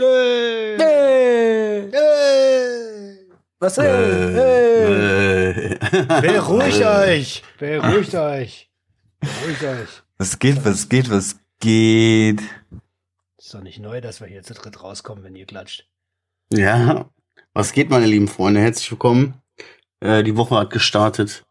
Hey. Hey. Hey. Was ist? Hey. Beruhigt euch. Beruhigt euch. Beruhigt euch. Was geht, was geht, was geht? Ist doch nicht neu, dass wir hier zu dritt rauskommen, wenn ihr klatscht. Ja, was geht, meine lieben Freunde? Herzlich willkommen. Äh, die Woche hat gestartet.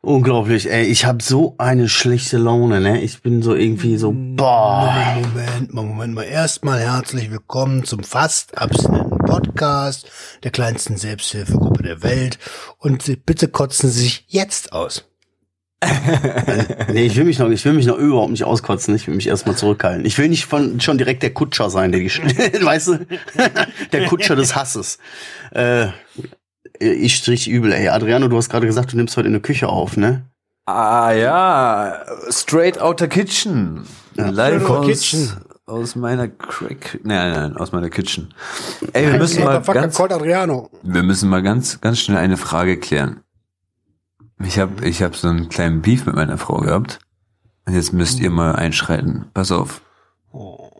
Unglaublich, ey. Ich habe so eine schlechte Laune, ne? Ich bin so irgendwie so, boah. Moment, Moment, mal, Moment mal. Erstmal herzlich willkommen zum fast abstinenten Podcast der kleinsten Selbsthilfegruppe der Welt. Und bitte kotzen Sie sich jetzt aus. Nee, ich will mich noch, ich will mich noch überhaupt nicht auskotzen. Ich will mich erstmal zurückhalten. Ich will nicht von, schon direkt der Kutscher sein, der die, weißt du? der Kutscher des Hasses. Äh, ich strich übel, ey. Adriano, du hast gerade gesagt, du nimmst heute in der Küche auf, ne? Ah ja, straight outer kitchen. Ja. Live aus, kitchen. aus meiner Crack, nein, nein, aus meiner Kitchen. Ey, wir müssen mal ganz, wir müssen mal ganz, ganz schnell eine Frage klären. Ich habe, ich habe so einen kleinen Beef mit meiner Frau gehabt. Und jetzt müsst ihr mal einschreiten. Pass auf. Oh.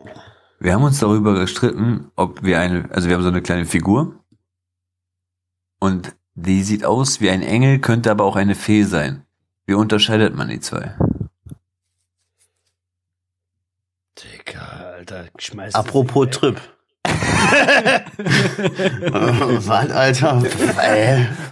Wir haben uns darüber gestritten, ob wir eine, also wir haben so eine kleine Figur. Und die sieht aus wie ein Engel, könnte aber auch eine Fee sein. Wie unterscheidet man die zwei? Digga, Alter, schmeißt Apropos Trip. Was, Alter?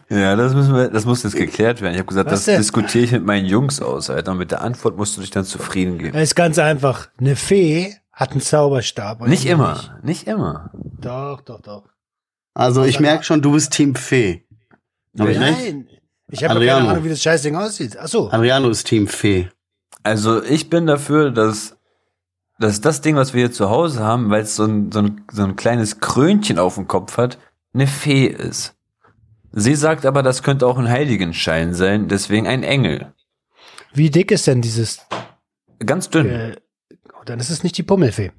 Ja, das müssen wir, das muss jetzt geklärt werden. Ich habe gesagt, Was das denn? diskutiere ich mit meinen Jungs aus, Alter. Und mit der Antwort musst du dich dann zufrieden geben. Es ist ganz einfach. Eine Fee hat einen Zauberstab. Nicht nicht? immer, nicht immer. Doch, doch, doch. Also ich merke schon, du bist Team Fee. Hab ich recht? Nein. Ich habe keine Ahnung, wie das Scheißding aussieht. Ach so. Adriano ist Team Fee. Also ich bin dafür, dass, dass das Ding, was wir hier zu Hause haben, weil es so ein, so, ein, so ein kleines Krönchen auf dem Kopf hat, eine Fee ist. Sie sagt aber, das könnte auch ein Heiligenschein sein, deswegen ein Engel. Wie dick ist denn dieses? Ganz dünn. Äh, oh, dann ist es nicht die Pummelfee.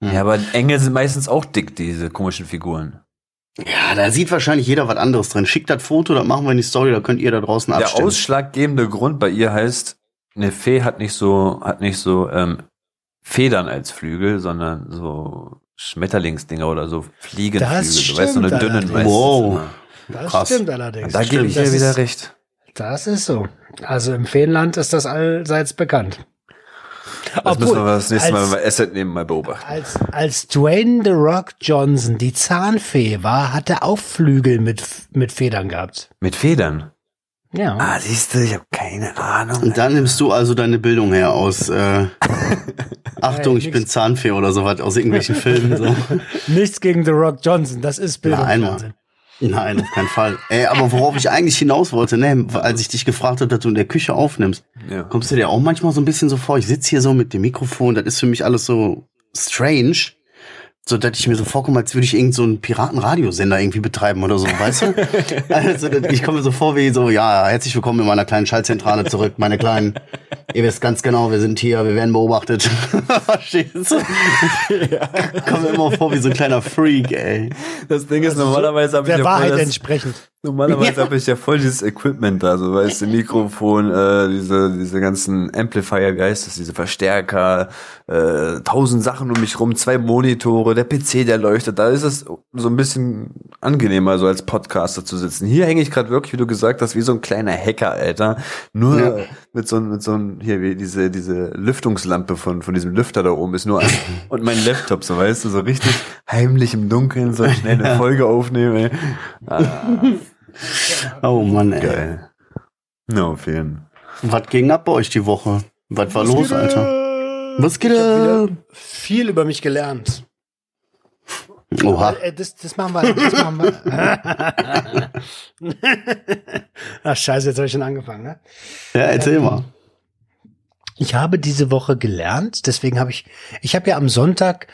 Ja, aber Engel sind meistens auch dick, diese komischen Figuren. Ja, da sieht wahrscheinlich jeder was anderes drin. Schickt das Foto, das machen wir in die Story, da könnt ihr da draußen Der abstimmen. ausschlaggebende Grund bei ihr heißt, eine Fee hat nicht so, hat nicht so ähm, Federn als Flügel, sondern so Schmetterlingsdinger oder so Fliegenflügel. Das du weißt, so eine stimmt dünnen meistens Wow. Das Krass. stimmt allerdings. Da gebe ich dir wieder recht. Das ist so. Also im Feenland ist das allseits bekannt. Das müssen wir das nächste Mal als, bei Asset nehmen mal beobachten. als, als Dwayne The Rock Johnson die Zahnfee war, hat er auch Flügel mit, mit Federn gehabt. Mit Federn. Ja. Ah, siehst du, ich habe keine Ahnung. Und da nimmst du also deine Bildung her aus, äh, Achtung, Hey, ich bin Zahnfee oder sowas aus irgendwelchen Filmen. So. Nichts gegen The Rock Johnson, das ist Nein, Bildungswahnsinn. Nein, auf keinen Fall. Ey, aber worauf ich eigentlich hinaus wollte, ne, als ich dich gefragt habe, dass du in der Küche aufnimmst, Ja. kommst du dir auch manchmal so ein bisschen so vor, ich sitze hier so mit dem Mikrofon, das ist für mich alles so strange, so dass ich mir so vorkomme, als würde ich irgend so einen Piratenradiosender irgendwie betreiben oder so, weißt du? Also ich komme mir so vor wie so, ja, herzlich willkommen in meiner kleinen Schaltzentrale zurück, meine kleinen, ihr wisst ganz genau, wir sind hier, wir werden beobachtet. Verstehst du? Komme mir immer vor wie so ein kleiner Freak, ey. Das Ding ist, normalerweise habe ich Der ja Wahrheit voll entsprechend. Normalerweise habe ich ja voll dieses Equipment da, so weißt du, Mikrofon, äh, diese, diese ganzen Amplifier-Geistes, diese Verstärker, äh, tausend Sachen um mich rum, zwei Monitore, der PC, der leuchtet. Da ist es so ein bisschen angenehmer, so als Podcaster zu sitzen. Hier hänge ich gerade wirklich, wie du gesagt hast, wie so ein kleiner Hacker, Alter. Nur Ja. Mit so mit so einem, hier, wie diese, diese Lüftungslampe von, von diesem Lüfter da oben ist nur an. Und mein Laptop, so weißt du, so richtig heimlich im Dunkeln, so schnell eine Folge aufnehmen, ey. Ah. Oh Mann, ey. Geil. No, jeden Was ging ab bei euch die Woche? Was war los, Alter? Was geht Ich hab ab? viel über mich gelernt. Oha. Äh, Das, das machen wir. Das machen wir. Ach scheiße, jetzt habe ich schon angefangen. Ne? Ja, erzähl mal. Ich habe diese Woche gelernt, deswegen habe ich, ich habe ja am Sonntag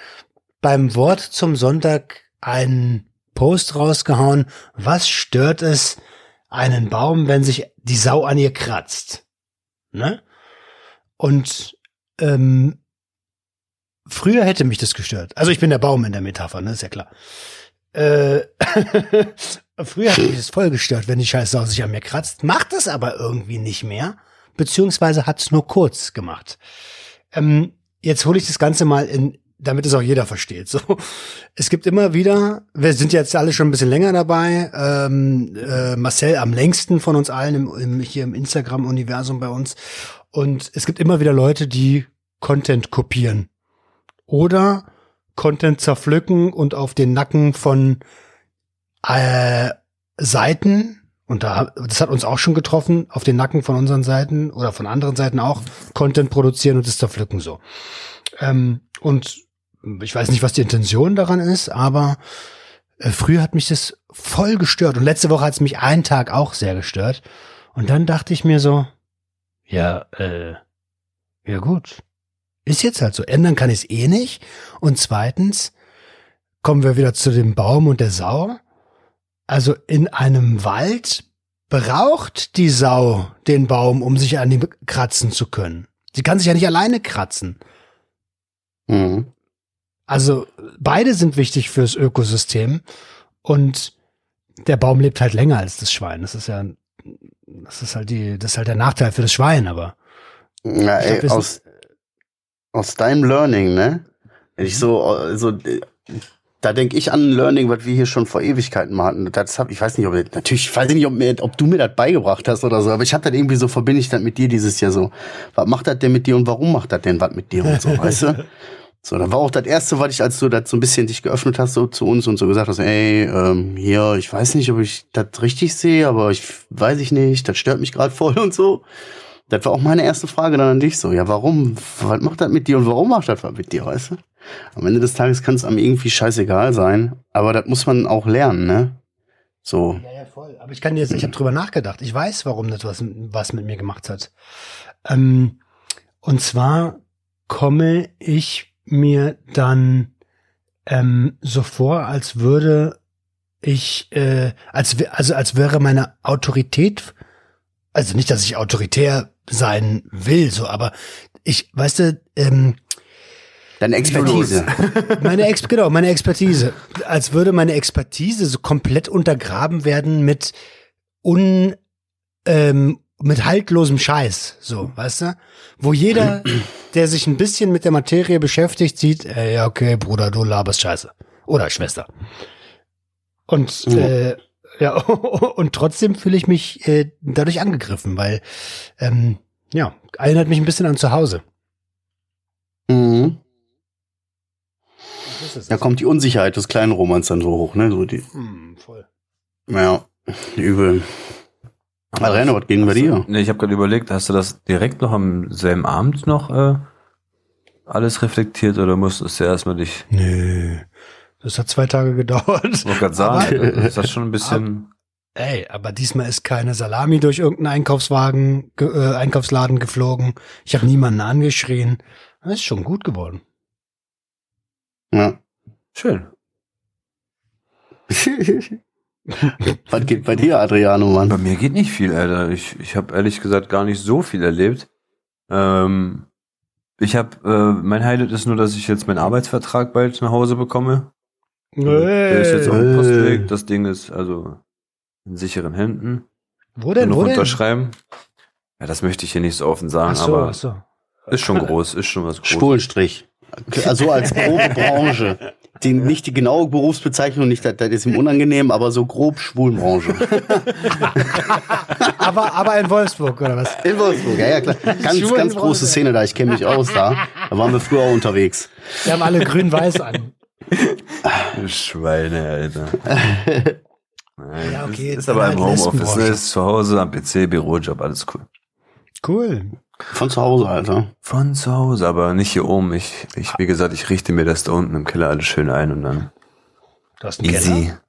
beim Wort zum Sonntag einen Post rausgehauen. Was stört es einen Baum, wenn sich die Sau an ihr kratzt? Ne? Und ähm, früher hätte mich das gestört. Also ich bin der Baum in der Metapher, ne? Ist ja klar. Äh, früher hat mich das voll gestört, wenn die Scheiße sich an mir kratzt. Macht es aber irgendwie nicht mehr. Beziehungsweise hat es nur kurz gemacht. Ähm, jetzt hole ich das Ganze mal in damit es auch jeder versteht. So, es gibt immer wieder, wir sind jetzt alle schon ein bisschen länger dabei. Ähm, äh, Marcel am längsten von uns allen im, im, hier im Instagram-Universum bei uns. Und es gibt immer wieder Leute, die Content kopieren oder Content zerpflücken und auf den Nacken von äh, Seiten und da, das hat uns auch schon getroffen, auf den Nacken von unseren Seiten oder von anderen Seiten auch Content produzieren und es zerpflücken so. Ähm, und ich weiß nicht, was die Intention daran ist, aber äh, früher hat mich das voll gestört und letzte Woche hat es mich einen Tag auch sehr gestört. Und dann dachte ich mir so, ja, äh, ja gut, ist jetzt halt so. Ändern kann ich es eh nicht. Und zweitens kommen wir wieder zu dem Baum und der Sau. Also in einem Wald braucht die Sau den Baum, um sich an ihm kratzen zu können. Sie kann sich ja nicht alleine kratzen. Mhm. Also beide sind wichtig fürs Ökosystem und der Baum lebt halt länger als das Schwein. Das ist ja, das ist halt die, das ist halt der Nachteil für das Schwein, aber. Glaub, ey, wir aus, aus deinem Learning, ne? Wenn ich so, so, äh, da denke ich an ein Learning, was wir hier schon vor Ewigkeiten mal hatten. Das hab, ich weiß nicht, ob natürlich, weiß ich nicht, ob, mir, ob du mir das beigebracht hast oder so, aber ich habe das irgendwie so verbinde ich das mit dir dieses Jahr so. Was macht das denn mit dir und warum macht das denn was mit dir und so, weißt du? So, dann war auch das erste, was ich, als du das so ein bisschen dich geöffnet hast, so zu uns und so gesagt hast, ey, ähm, hier, ich weiß nicht, ob ich das richtig sehe, aber ich weiß ich nicht, das stört mich gerade voll und so. Das war auch meine erste Frage dann an dich so. Ja, warum? Was macht das mit dir und warum macht das was mit dir, weißt du? Am Ende des Tages kann es einem irgendwie scheißegal sein, aber das muss man auch lernen, ne? So. Ja, ja, voll. Aber ich kann jetzt, ich habe drüber nachgedacht. Ich weiß, warum das was, was mit mir gemacht hat. Ähm, und zwar komme ich mir dann ähm, so vor, als würde ich, äh, als also als wäre meine Autorität, also nicht, dass ich autoritär sein will, so, aber ich, weißt du, ähm, Deine Expertise. meine Ex genau, meine Expertise. Als würde meine Expertise so komplett untergraben werden mit un ähm, mit haltlosem Scheiß, so, weißt du? Wo jeder, der sich ein bisschen mit der Materie beschäftigt, sieht, äh, ja, okay, Bruder, du laberst Scheiße. Oder Schwester. Und äh, ja, und trotzdem fühle ich mich äh, dadurch angegriffen, weil ähm, ja, erinnert mich ein bisschen an zu Hause. Mhm. Da kommt die Unsicherheit des kleinen Romans dann so hoch, ne? So die, Hm, voll. ja, übel. Adriano, was ging bei dir? Nee, ich habe gerade überlegt, hast du das direkt noch am selben Abend noch äh, alles reflektiert oder musstest du erstmal dich, Nö. Das hat zwei Tage gedauert. ich wollte gerade sagen, ist das schon ein bisschen, Ey, aber diesmal ist keine Salami durch irgendeinen Einkaufswagen, ge äh, Einkaufsladen geflogen. Ich habe niemanden angeschrien. Das ist schon gut geworden. Ja. schön. was geht bei dir, Adriano, Bei Mann? mir geht nicht viel, Alter. Ich, ich habe ehrlich gesagt gar nicht so viel erlebt. Ähm, ich habe, äh, mein Highlight ist nur, dass ich jetzt meinen Arbeitsvertrag bald nach Hause bekomme. Der ist jetzt auf dem Hey. Postweg. Das Ding ist also in sicheren Händen. Wo Nur denn? noch Wo denn? unterschreiben. Ja, das möchte ich hier nicht so offen sagen, Ach so, aber ach so. ist schon groß, ist schon was groß. Spulenstrich. Also als grobe Branche. Die, nicht die genaue Berufsbezeichnung, nicht, das, das ist ihm unangenehm, aber so grob Schwulenbranche. aber, aber in Wolfsburg, oder was? In Wolfsburg, ja, ja, klar. Ganz, ganz große Szene da, ich kenne mich aus da. Da waren wir früher auch unterwegs. Wir haben alle grün-weiß an. Schweine, Alter. Nein, Ja, okay, ist, ist aber im halt Homeoffice, ne? Ist zu Hause am PC, Bürojob, alles cool. Cool. Von zu Hause, Alter. Von zu Hause, aber nicht hier oben. Ich, ich, wie gesagt, ich richte mir das da unten im Keller alles schön ein und dann Du hast einen easy. Keller?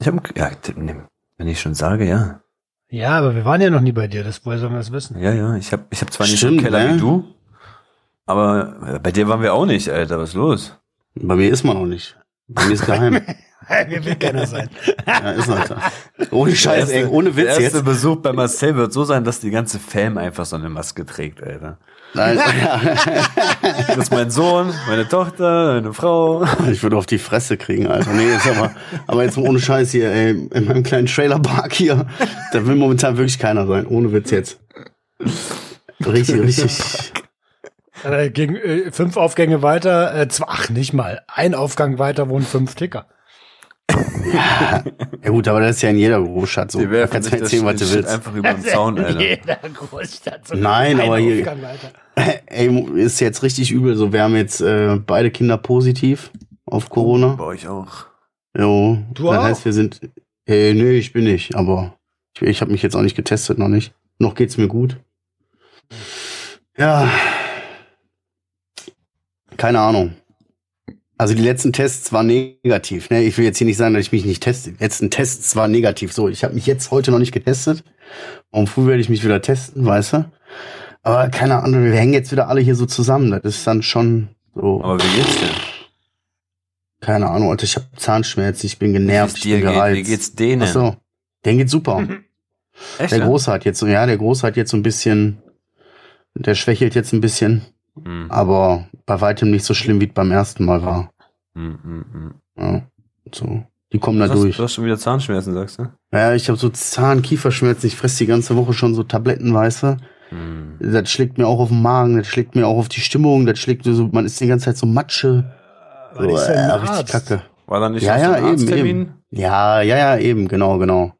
Ich habe, ja, wenn ich schon sage, ja. Ja, aber wir waren ja noch nie bei dir. Das, woher sollen wir das wissen? Ja, ja, ich habe, ich habe zwar nicht so Stimmt, einen Keller ne? wie du, aber äh, bei dir waren wir auch nicht, Alter. Was ist los? Bei mir ist man noch nicht. Bei mir ist geheim. Mir will keiner sein. Ja, ist Alter. Ohne Scheiß, ey, ohne Witz der erste jetzt. Besuch bei Marcel wird so sein, dass die ganze Fam einfach so eine Maske trägt, Alter. Nein, Das ist mein Sohn, meine Tochter, meine Frau. ich würde auf die Fresse kriegen, Alter. Nee, jetzt aber, aber jetzt mal ohne Scheiß hier, ey, in meinem kleinen Trailerpark hier, da will momentan wirklich keiner sein. Ohne Witz jetzt. Richtig, richtig. Äh, gegen, äh, fünf Aufgänge weiter, äh, zwei, ach nicht mal, ein Aufgang weiter wohnen fünf Ticker. Ja gut, aber das ist ja in jeder Großstadt so. Die Du werfen kannst sich mir erzählen, was du willst. einfach über den Zaun, In Alter. jeder Großstadt. So Nein, ein aber hier-. Ey, ist jetzt richtig übel. So, wir haben jetzt äh, beide Kinder positiv auf Corona. Bei euch auch. Jo. Du das auch? heißt, wir sind. Äh, nee, ich bin nicht, aber ich, ich habe mich jetzt auch nicht getestet, noch nicht. Noch geht's mir gut. Ja. Keine Ahnung. Also die letzten Tests waren negativ. Ne? Ich will jetzt hier nicht sagen, dass ich mich nicht teste. Die letzten Tests waren negativ. So, ich habe mich jetzt heute noch nicht getestet. Und früh werde ich mich wieder testen, weißt du? Aber keine Ahnung, wir hängen jetzt wieder alle hier so zusammen. Das ist dann schon so, Aber wie geht's dir? keine Ahnung, Alter, ich habe Zahnschmerzen, ich bin genervt, Wie ich dir bin geht, gereizt. wie geht's denen? Ach so, denen geht's super. Echt? Der ja? Große hat jetzt so, ja, der Große hat jetzt so ein bisschen, der schwächelt jetzt ein bisschen, Hm, aber bei weitem nicht so schlimm, wie es beim ersten Mal war. hm, hm, hm. Ja, so, die kommen da Du hast, durch. du hast schon wieder Zahnschmerzen, sagst du? Ja, ich habe so Zahn, Kieferschmerzen, ich fress die ganze Woche schon so Tabletten, weißt du? Hm. Das schlägt mir auch auf den Magen, das schlägt mir auch auf die Stimmung, das schlägt so, man ist die ganze Zeit so Matsche. War nicht so ein äh, Arzt. richtig kacke. War da nicht Ja, so ja, ein eben, Arzttermin? eben. Ja, ja, ja, eben, genau, genau.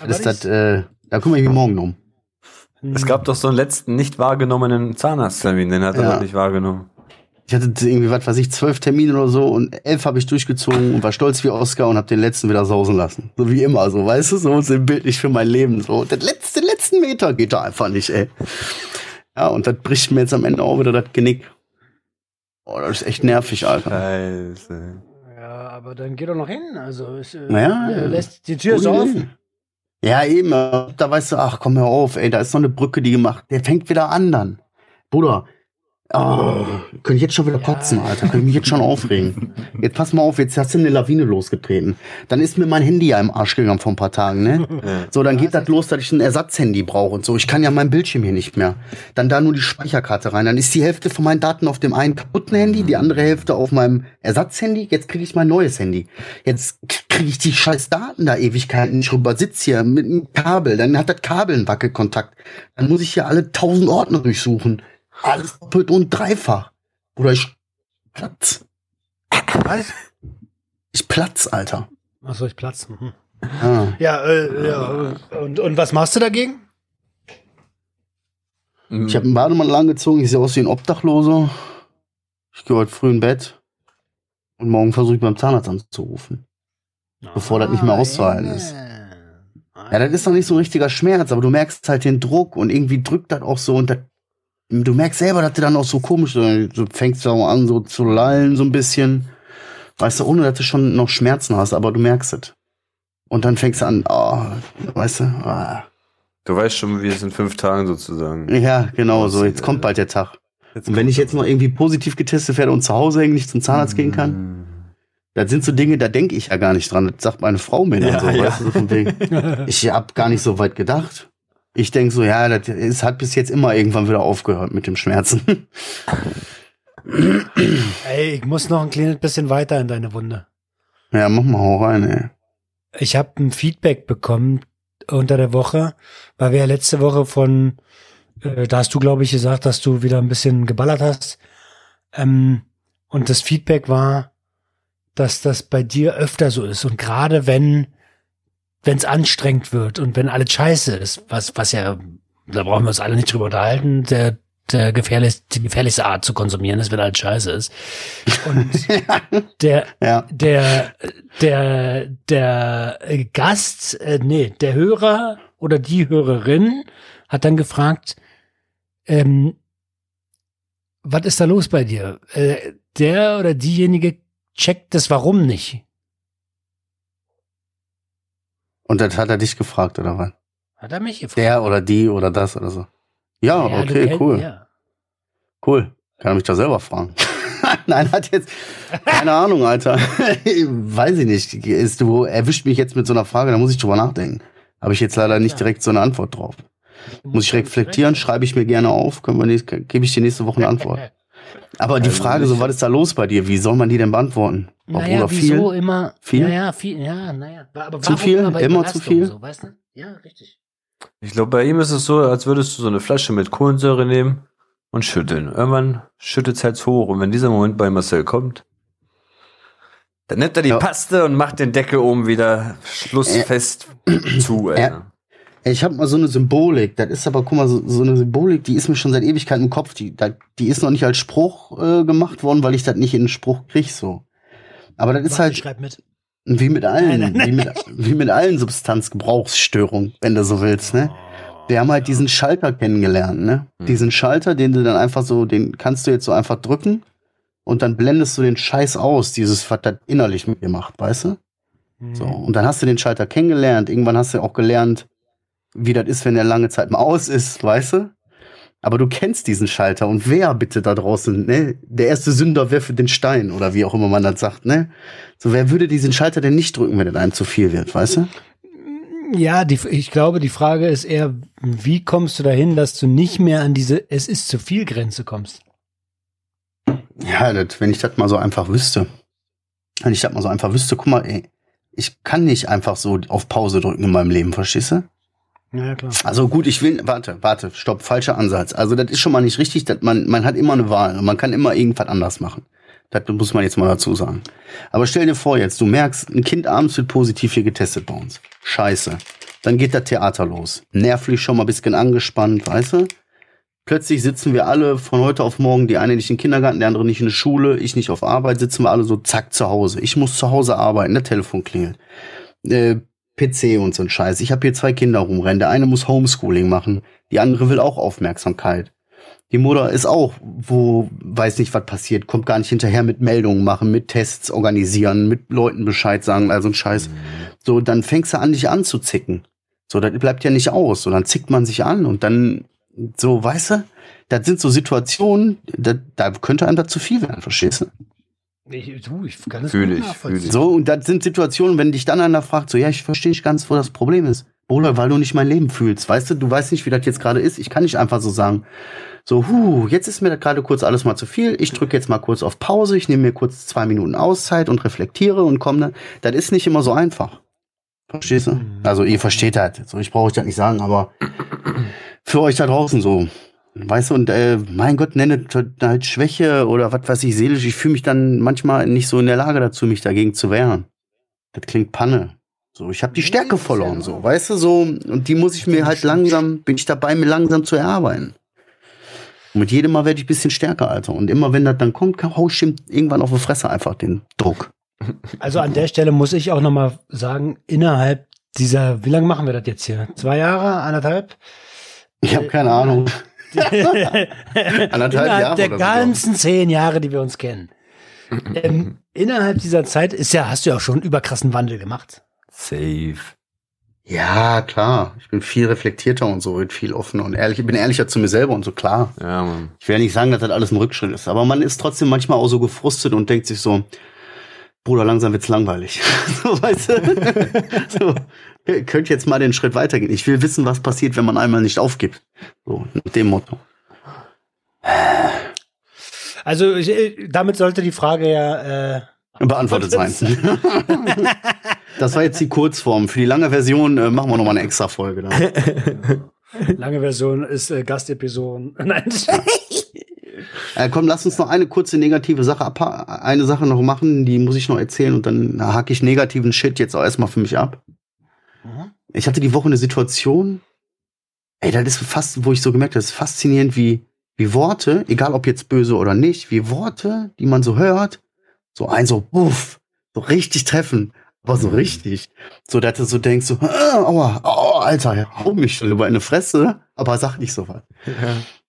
Aber Das, das, äh, da kümmere ich mich morgen drum. Es gab doch so einen letzten nicht wahrgenommenen Zahnarzttermin, den hat er Ja. doch nicht wahrgenommen. Ich hatte irgendwie, was weiß ich, zwölf Termine oder so und elf habe ich durchgezogen und war stolz wie Oscar und habe den letzten wieder sausen lassen. So wie immer, so, weißt du, so sinnbildlich für mein Leben. So, der letzte, letzten Meter geht da einfach nicht, ey. Ja, und das bricht mir jetzt am Ende auch wieder das Genick. Oh, das ist echt nervig, Alter. Scheiße. Ja, aber dann geh doch noch hin. Also, es, äh, Naja, äh, lässt, die Tür ist Gute offen. Ja, eben, da weißt du, ach, komm hör auf, ey, da ist noch eine Brücke, die gemacht, der fängt wieder an dann. Bruder, oh, könnte ich jetzt schon wieder Ja. kotzen, Alter, könnte ich mich jetzt schon aufregen. Jetzt pass mal auf, jetzt hast du eine Lawine losgetreten. Dann ist mir mein Handy ja im Arsch gegangen vor ein paar Tagen, ne? Ja. So, dann geht das los, dass ich ein Ersatzhandy brauche und so. Ich kann ja mein Bildschirm hier nicht mehr. Dann da nur die Speicherkarte rein. Dann ist die Hälfte von meinen Daten auf dem einen kaputten Handy, die andere Hälfte auf meinem Ersatzhandy. Jetzt kriege ich mein neues Handy. Jetzt kriege ich die scheiß Daten da Ewigkeiten nicht rüber. Sitz hier mit einem Kabel. Dann hat das Kabel einen Wackelkontakt. Dann muss ich hier alle tausend Ordner durchsuchen. Alles doppelt und dreifach. Oder ich platz. Was? Ich platz, Alter. Achso, ich platz. Mhm. Ja. Ja, äh, ja. Und, und was machst du dagegen? Ich habe einen Bademantel angezogen, ich sehe aus wie ein Obdachloser. Ich gehe heute früh in Bett. Und morgen versuche ich beim Zahnarzt anzurufen. Bevor das nicht mehr auszuhalten ist. Ja, das ist noch nicht so ein richtiger Schmerz, aber du merkst halt den Druck und irgendwie drückt das auch so und das, du merkst selber, dass du dann auch so komisch, du fängst auch an so zu lallen so ein bisschen. Weißt du, ohne dass du schon noch Schmerzen hast, aber du merkst es. Und dann fängst du an, oh, weißt du, ah. Du weißt schon, wie es in fünf Tagen sozusagen. ja, genau so, jetzt kommt bald der Tag. Und wenn ich jetzt noch irgendwie positiv getestet werde und zu Hause nicht zum Zahnarzt gehen kann, Hm. das sind so Dinge, da denke ich ja gar nicht dran. Das sagt meine Frau mir dann Ja, so, ja. weißt du, so von wegen. Ich hab gar nicht so weit gedacht. Ich denke so, ja, das ist, hat bis jetzt immer irgendwann wieder aufgehört mit dem Schmerzen. Ey, ich muss noch ein kleines bisschen weiter in deine Wunde. ja, mach mal hau rein, ey. Ich habe ein Feedback bekommen unter der Woche, weil wir ja letzte Woche von, äh, da hast du, glaube ich, gesagt, dass du wieder ein bisschen geballert hast. Ähm, und das Feedback war, dass das bei dir öfter so ist. Und gerade wenn wenn es anstrengend wird und wenn alles scheiße ist, was, was ja, da brauchen wir uns alle nicht drüber unterhalten, der, der gefährlich, die gefährlichste Art zu konsumieren ist, wenn alles scheiße ist. Und der, Ja, der, der, der Gast, äh, nee, der Hörer oder die Hörerin hat dann gefragt, ähm, was ist da los bei dir? Äh, der oder diejenige checkt das Warum nicht. Und das hat er dich gefragt, oder was? Hat er mich gefragt. Der oder die oder das oder so. Ja, Ja, du okay, kenn- cool. Ja. Cool. Kann er mich da selber fragen. Nein, hat jetzt keine Ahnung, Alter. Weiß ich nicht. Ist du erwischt mich jetzt mit so einer Frage, da muss ich drüber nachdenken. Habe ich jetzt leider nicht Ja. direkt so eine Antwort drauf. Muss ich reflektieren, schreibe ich mir gerne auf, können wir nächst, gebe ich dir nächste Woche eine Antwort. Aber die Also Frage, so was ist da los bei dir? Wie soll man die denn beantworten? Ob Naja, oder wieso viel? immer? Viel? Ja, ja, viel, ja, naja. Aber Zu viel? bei Immer zu viel? So, weißt du? Ja, richtig. Ich glaube, bei ihm ist es so, als würdest du so eine Flasche mit Kohlensäure nehmen und schütteln. Irgendwann schüttelt es halt hoch. Und wenn dieser Moment bei Marcel kommt, dann nimmt er die Ja. Paste und macht den Deckel oben wieder schlussfest zu. Alter. Ja. Ich habe mal so eine Symbolik, das ist aber, guck mal, so, so eine Symbolik, die ist mir schon seit Ewigkeiten im Kopf, die, die ist noch nicht als Spruch äh, gemacht worden, weil ich das nicht in den Spruch krieg, so. Aber das ist halt schreib mit. wie mit allen, Nein, nein, Wie, mit, wie mit allen Substanzgebrauchsstörungen, wenn du so willst, ne? Wir haben halt diesen Schalter kennengelernt, ne? Hm. Diesen Schalter, den du dann einfach so, den kannst du jetzt so einfach drücken und dann blendest du den Scheiß aus, dieses, was das innerlich mit dir macht, weißt du? So, Mhm. und dann hast du den Schalter kennengelernt. Irgendwann hast du auch gelernt, wie das ist, wenn der lange Zeit mal aus ist, weißt du? Aber du kennst diesen Schalter und wer bitte da draußen, ne? Der erste Sünder werfe den Stein oder wie auch immer man das sagt, ne? So, wer würde diesen Schalter denn nicht drücken, wenn es einem zu viel wird, weißt du? Ja, die, ich glaube, die Frage ist eher, wie kommst du dahin, dass du nicht mehr an diese Es ist zu viel Grenze kommst? Ja, das, wenn ich das mal so einfach wüsste. Wenn ich das mal so einfach wüsste, guck mal, ey, ich kann nicht einfach so auf Pause drücken in meinem Leben, verstehst du? Ja, klar. Also gut, ich will, warte, warte, stopp, falscher Ansatz. Also das ist schon mal nicht richtig, dass man, man hat immer eine Wahl und man kann immer irgendwas anders machen. Das muss man jetzt mal dazu sagen. Aber stell dir vor jetzt, du merkst, ein Kind abends wird positiv hier getestet bei uns. Scheiße. Dann geht das Theater los. Nervlich schon mal bisschen angespannt, weißt du? Plötzlich sitzen wir alle von heute auf morgen, die eine nicht den Kindergarten, der andere nicht in der Schule, ich nicht auf Arbeit, sitzen wir alle so zack zu Hause. Ich muss zu Hause arbeiten, der Telefon klingelt. Äh, PC und so ein Scheiß. Ich habe hier zwei Kinder rumrennen. Der eine muss Homeschooling machen, die andere will auch Aufmerksamkeit. Die Mutter ist auch, wo weiß nicht, was passiert, kommt gar nicht hinterher mit Meldungen machen, mit Tests organisieren, mit Leuten Bescheid sagen, also ein Scheiß. So, dann fängst du an, dich anzuzicken. So, das bleibt ja nicht aus. So, dann zickt man sich an und dann, so, weißt du, das sind so Situationen, da, da könnte einem das zu viel werden, verstehst du? Ich, du, ich kann das Fühl ich, fühl ich. So, und das sind Situationen, wenn dich dann einer fragt, so, ja, ich verstehe nicht ganz, wo das Problem ist. Bruder, weil du nicht mein Leben fühlst. Weißt du, du weißt nicht, wie das jetzt gerade ist. Ich kann nicht einfach so sagen, so, huh, jetzt ist mir das gerade kurz alles mal zu viel. Ich drücke jetzt mal kurz auf Pause, ich nehme mir kurz zwei Minuten Auszeit und reflektiere und komme dann. Das ist nicht immer so einfach. Verstehst du? Also, ihr versteht das. So, ich brauche euch das nicht sagen, aber für euch da draußen so. Weißt du, und äh, mein Gott, nenne halt Schwäche oder was weiß ich, seelisch. Ich fühle mich dann manchmal nicht so in der Lage dazu, mich dagegen zu wehren. Das klingt Panne. So, ich habe die Stärke verloren, so, weißt du, so. Und die muss ich mir halt langsam, bin ich dabei, mir langsam zu erarbeiten. Und mit jedem Mal werde ich ein bisschen stärker, Alter. Und immer wenn das dann kommt, hau ich irgendwann auf die Fresse einfach den Druck. Also an der Stelle muss ich auch noch mal sagen, innerhalb dieser, wie lange machen wir das jetzt hier? Zwei Jahre, anderthalb? Ich habe keine Ahnung. innerhalb Jahre der oder so, ganzen zehn Jahre, die wir uns kennen. ähm, innerhalb dieser Zeit ist ja, hast du ja auch schon überkrassen Wandel gemacht. Safe. Ja, klar. Ich bin viel reflektierter und so, und viel offener und ehrlich. Ich bin ehrlicher zu mir selber und so, klar. Ja, Mann. Ich will ja nicht sagen, dass das alles ein Rückschritt ist, aber man ist trotzdem manchmal auch so gefrustet und denkt sich so, Bruder, langsam wird's langweilig. so, weißt du? so, könnt jetzt mal den Schritt weitergehen. Ich will wissen, was passiert, wenn man einmal nicht aufgibt. So, mit dem Motto. Also ich, äh, damit sollte die Frage ja äh, Beantwortet sein. das war jetzt die Kurzform. Für die lange Version äh, machen wir nochmal eine extra Folge. Lange Version ist äh, Gastepisode. Nein. Äh, komm, lass uns noch eine kurze negative Sache ab eine Sache noch machen, die muss ich noch erzählen und dann hake ich negativen Shit jetzt auch erstmal für mich ab. Mhm. Ich hatte die Woche eine Situation, ey, das ist fast, wo ich so gemerkt habe, das ist faszinierend, wie, wie Worte, egal ob jetzt böse oder nicht, wie Worte, die man so hört, so ein so, uff, so richtig treffen, aber so richtig. So, dass du so denkst, so, äh, aua, oh, Alter, hau mich schon über eine Fresse, aber sag nicht so was.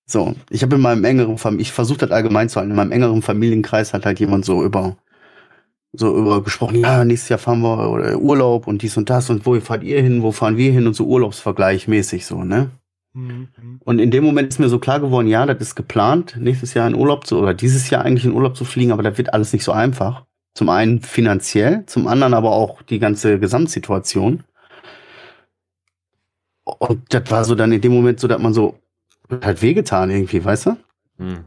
So, ich habe in meinem engeren Familien, ich versuche das allgemein zu halten, in meinem engeren Familienkreis hat halt jemand so über so über gesprochen, ja, nächstes Jahr fahren wir oder Urlaub und dies und das und wo fahrt ihr hin, wo fahren wir hin und so Urlaubsvergleich mäßig so, ne? Mhm. Und in dem Moment ist mir so klar geworden, ja, das ist geplant, nächstes Jahr in Urlaub zu, oder dieses Jahr eigentlich in Urlaub zu fliegen, aber das wird alles nicht so einfach. Zum einen finanziell, zum anderen aber auch die ganze Gesamtsituation. Und das war so dann in dem Moment so, dass man so, das hat wehgetan irgendwie, weißt du? Hm.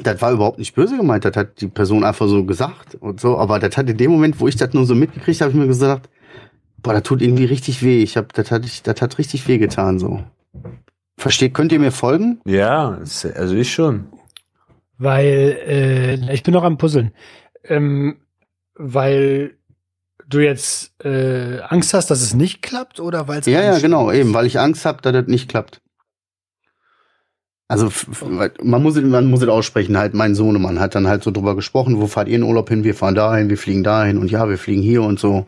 Das war überhaupt nicht böse gemeint, das hat die Person einfach so gesagt und so, aber das hat in dem Moment, wo ich das nur so mitgekriegt habe, ich mir gesagt, boah, das tut irgendwie richtig weh. Ich hab, das hat, ich, das hat richtig weh getan, so. Versteht, könnt ihr mir folgen? Ja, ist- also ich schon. Weil, äh, ich bin noch am Puzzeln. Ähm, weil du jetzt äh, Angst hast, dass es nicht klappt oder weil es Ja, ja, genau, ist? eben, weil ich Angst habe, dass das nicht klappt. Also man muss, es- man muss es aussprechen, halt mein Sohnemann hat dann halt so drüber gesprochen, wo fahrt ihr in Urlaub hin, wir fahren dahin, wir fliegen dahin und ja, wir fliegen hier und so.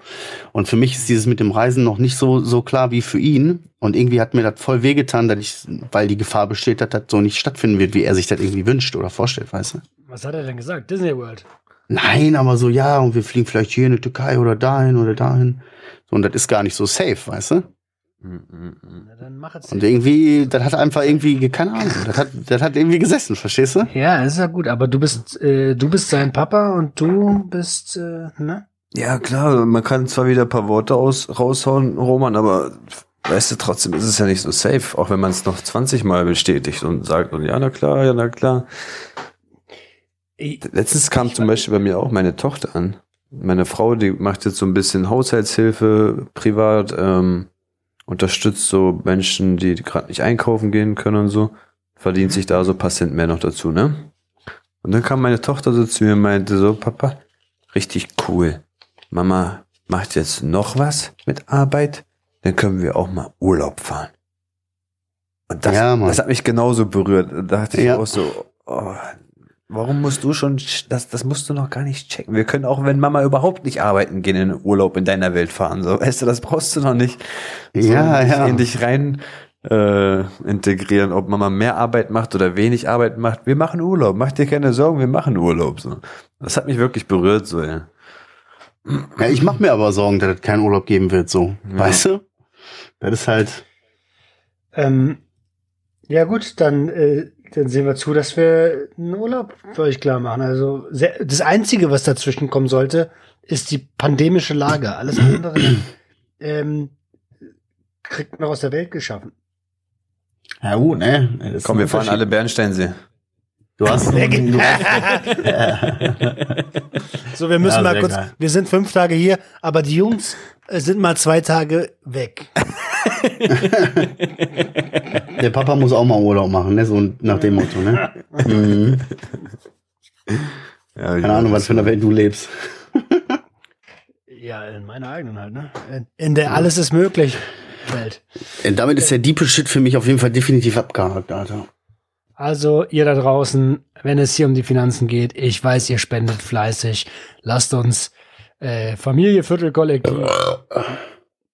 Und für mich ist dieses mit dem Reisen noch nicht so, so klar wie für ihn. Und irgendwie hat mir das voll wehgetan, dass ich, weil die Gefahr besteht, dass das so nicht stattfinden wird, wie er sich das irgendwie wünscht oder vorstellt, weißt du? Was hat er denn gesagt? Disney World. Nein, aber so, ja, und wir fliegen vielleicht hier in die Türkei oder dahin oder dahin. So, und das ist gar nicht so safe, weißt du? Na, dann mach es. Und irgendwie, das hat einfach irgendwie, keine Ahnung, das hat, das hat irgendwie gesessen, verstehst du? Ja, ist ja gut, aber du bist, äh, du bist sein Papa und du bist, äh, ne? Ja, klar, man kann zwar wieder ein paar Worte aus, raushauen, Roman, aber weißt du, trotzdem ist es ja nicht so safe, auch wenn man es noch 20 Mal bestätigt und sagt, und ja, na klar, ja, na klar. Letztens kam zum Beispiel bei mir auch meine Tochter an. Meine Frau, die macht jetzt so ein bisschen Haushaltshilfe privat, ähm, unterstützt so Menschen, die gerade nicht einkaufen gehen können und so, verdient sich da so Cent mehr noch dazu, ne? Und dann kam meine Tochter so zu mir und meinte so, Papa, richtig cool. Mama macht jetzt noch was mit Arbeit, dann können wir auch mal Urlaub fahren. Und das, Ja, das hat mich genauso berührt. Da dachte ich Ja. auch so, oh, warum musst du schon, das, das musst du noch gar nicht checken. Wir können auch, wenn Mama überhaupt nicht arbeiten gehen, in Urlaub in deiner Welt fahren. So, weißt du, das brauchst du noch nicht so Ja, in dich- ja. in dich rein äh, integrieren, ob Mama mehr Arbeit macht oder wenig Arbeit macht. Wir machen Urlaub. Mach dir keine Sorgen, wir machen Urlaub. So. Das hat mich wirklich berührt, so, ja. Ja, ich mache mir aber Sorgen, dass es keinen Urlaub geben wird, so. Ja. Weißt du? Das ist halt, Ähm, ja gut, dann, äh, dann sehen wir zu, dass wir einen Urlaub für euch klar machen. Also sehr, das Einzige, was dazwischen kommen sollte, ist die pandemische Lage. Alles andere ähm, kriegt man noch aus der Welt geschaffen. ja gut, ne? Das Komm, wir fahren alle Bernsteinsee. Du hast, du So, wir müssen Ja, mal kurz, geil. wir sind fünf Tage hier, aber die Jungs äh, sind mal zwei Tage weg. Der Papa muss auch mal Urlaub machen, ne? So nach dem Motto, ne? Mhm. Ja, Keine Ahnung, was für eine Welt du lebst. Ja, in meiner eigenen halt, ne? In- In der alles ist möglich Welt. Äh, Damit ist der diepe Shit für mich auf jeden Fall definitiv abgehakt, Alter. Also, ihr da draußen, wenn es hier um die Finanzen geht, ich weiß, ihr spendet fleißig. Lasst uns äh, Familie Viertelkollektiv. Oh,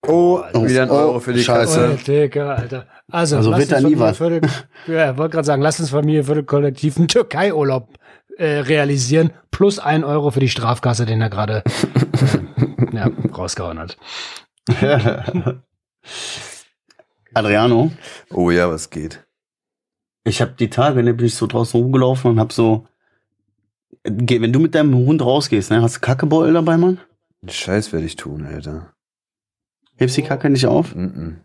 Oh, wieder ein oh, Euro für die scheiße. Oh, Digga, Alter. Also, Also wird da uns nie was. Viertel, ja, wollte gerade sagen, lasst uns Familie Viertelkollektiv einen Türkei-Urlaub äh, realisieren, plus ein Euro für die Strafkasse, den er gerade äh, ja, rausgehauen hat. Adriano, Oh ja, was geht? ich habe die Tage, ne, bin ich so draußen rumgelaufen und hab so, Geh- wenn du mit deinem Hund rausgehst, ne, hast du Kackebeutel dabei, Mann? Scheiß werde ich tun, Alter. Hebst die Kacke nicht auf? Mm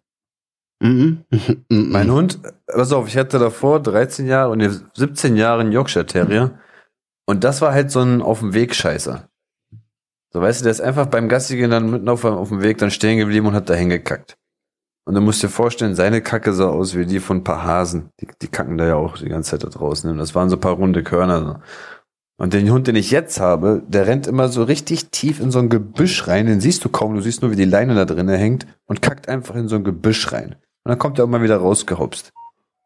Mhm. Mhm. Mein Hund, pass auf, ich hatte davor 13 Jahre und jetzt 17 Jahre einen Yorkshire Terrier. Und das war halt so ein auf dem Weg Scheißer. So, weißt du, der ist einfach beim Gassigen dann mitten auf, auf dem Weg dann stehen geblieben und hat da hingekackt. Und du musst dir vorstellen, seine Kacke sah aus wie die von ein paar Hasen. Die, die kacken da ja auch die ganze Zeit da draußen. Und das waren so ein paar runde Körner. So. Und den Hund, den ich jetzt habe, der rennt immer so richtig tief in so ein Gebüsch rein. Den siehst du kaum, du siehst nur, wie die Leine da drinnen hängt und kackt einfach in so ein Gebüsch rein. Und dann kommt er immer wieder rausgehopst.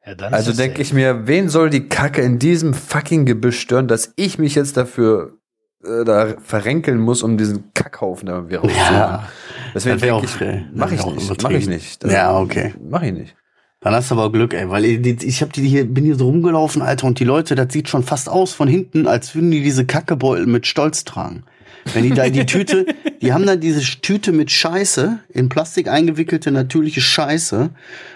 Ja, dann Also denke ich mir, wen soll die Kacke in diesem fucking Gebüsch stören, dass ich mich jetzt dafür äh, da verrenkeln muss, um diesen Kackhaufen da irgendwie rauszuholen. Ja, Deswegen denke ich, äh, mach ich nicht, mach ich nicht. Das Ja, okay. Mach ich nicht. Dann hast du aber Glück, ey, weil ich, hab die hier, bin hier so rumgelaufen, Alter, und die Leute, das sieht schon fast aus von hinten, als würden die diese Kackebeutel mit Stolz tragen. Wenn die da die Tüte, die haben da diese Tüte mit Scheiße, in Plastik eingewickelte natürliche Scheiße,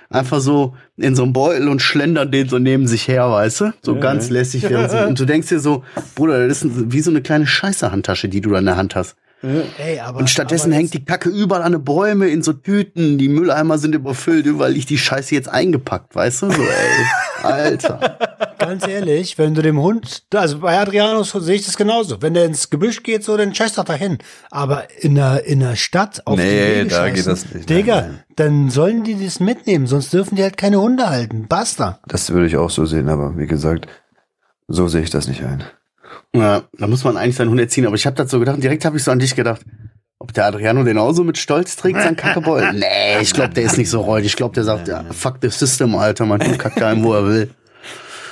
einfach so in so einem Beutel und schlendern den so neben sich her, weißt du? So ganz lässig. Und du denkst dir so, Bruder, das ist wie so eine kleine Scheiße-Handtasche, die du da in der Hand hast. Ey, aber, Und stattdessen aber hängt die Kacke überall an den Bäume in so Tüten. Die Mülleimer sind überfüllt, überall liegt die Scheiße jetzt eingepackt, weißt du? So, ey. Alter. Ganz ehrlich, wenn du dem Hund, also bei Adrianus sehe ich das genauso. Wenn der ins Gebüsch geht, so, dann scheiß doch dahin. Aber in der, in der Stadt auf Nee, die Wege da scheißen, geht das nicht. Digga, Nein, nein. dann sollen die das mitnehmen, sonst dürfen die halt keine Hunde halten. Basta. Das würde ich auch so sehen, aber wie gesagt, so sehe ich das nicht ein. Ja, da muss man eigentlich seinen Hund erziehen. Aber ich habe das so gedacht, direkt habe ich so an dich gedacht. Ob der Adriano den auch so mit Stolz trägt, sein Kackebeutel? Nee, ich glaube, der ist nicht so räudig. Ich glaube, der sagt, ja, fuck the system, Alter, man Hund kackt dahin, wo er will.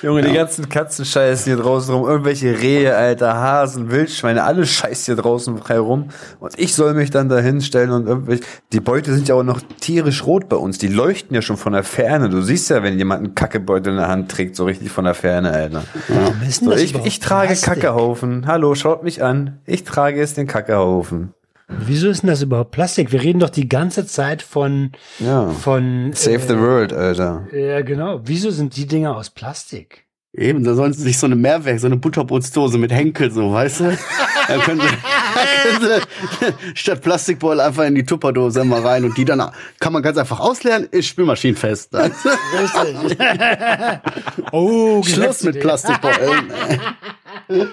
Junge, die ganzen Katzenscheißen hier draußen rum, irgendwelche Rehe, Alter, Hasen, Wildschweine, alles scheißt hier draußen frei rum. Und ich soll mich dann da hinstellen und irgendwelche, die Beute sind ja auch noch tierisch rot bei uns, die leuchten ja schon von der Ferne. Du siehst ja, wenn jemand einen Kackebeutel in der Hand trägt, so richtig von der Ferne, Alter. Denn So, ich, ich trage Plastik? Kackehaufen. Hallo, schaut mich an. Ich trage jetzt den Kackehaufen. Wieso ist denn das überhaupt Plastik? Wir reden doch die ganze Zeit von, Ja. von, Save the world, Alter. äh, ja, genau. Wieso sind die Dinger aus Plastik? Eben, da sollen sie sich so eine Mehrwerk, so eine Butterbrotsdose mit Henkel, so, weißt du? Da können sie, da können sie statt Plastikbeutel einfach in die Tupperdose mal rein und die dann kann man ganz einfach ausleeren, ist spülmaschinenfest. Richtig. oh, Schluss mit. Plastikbeuteln.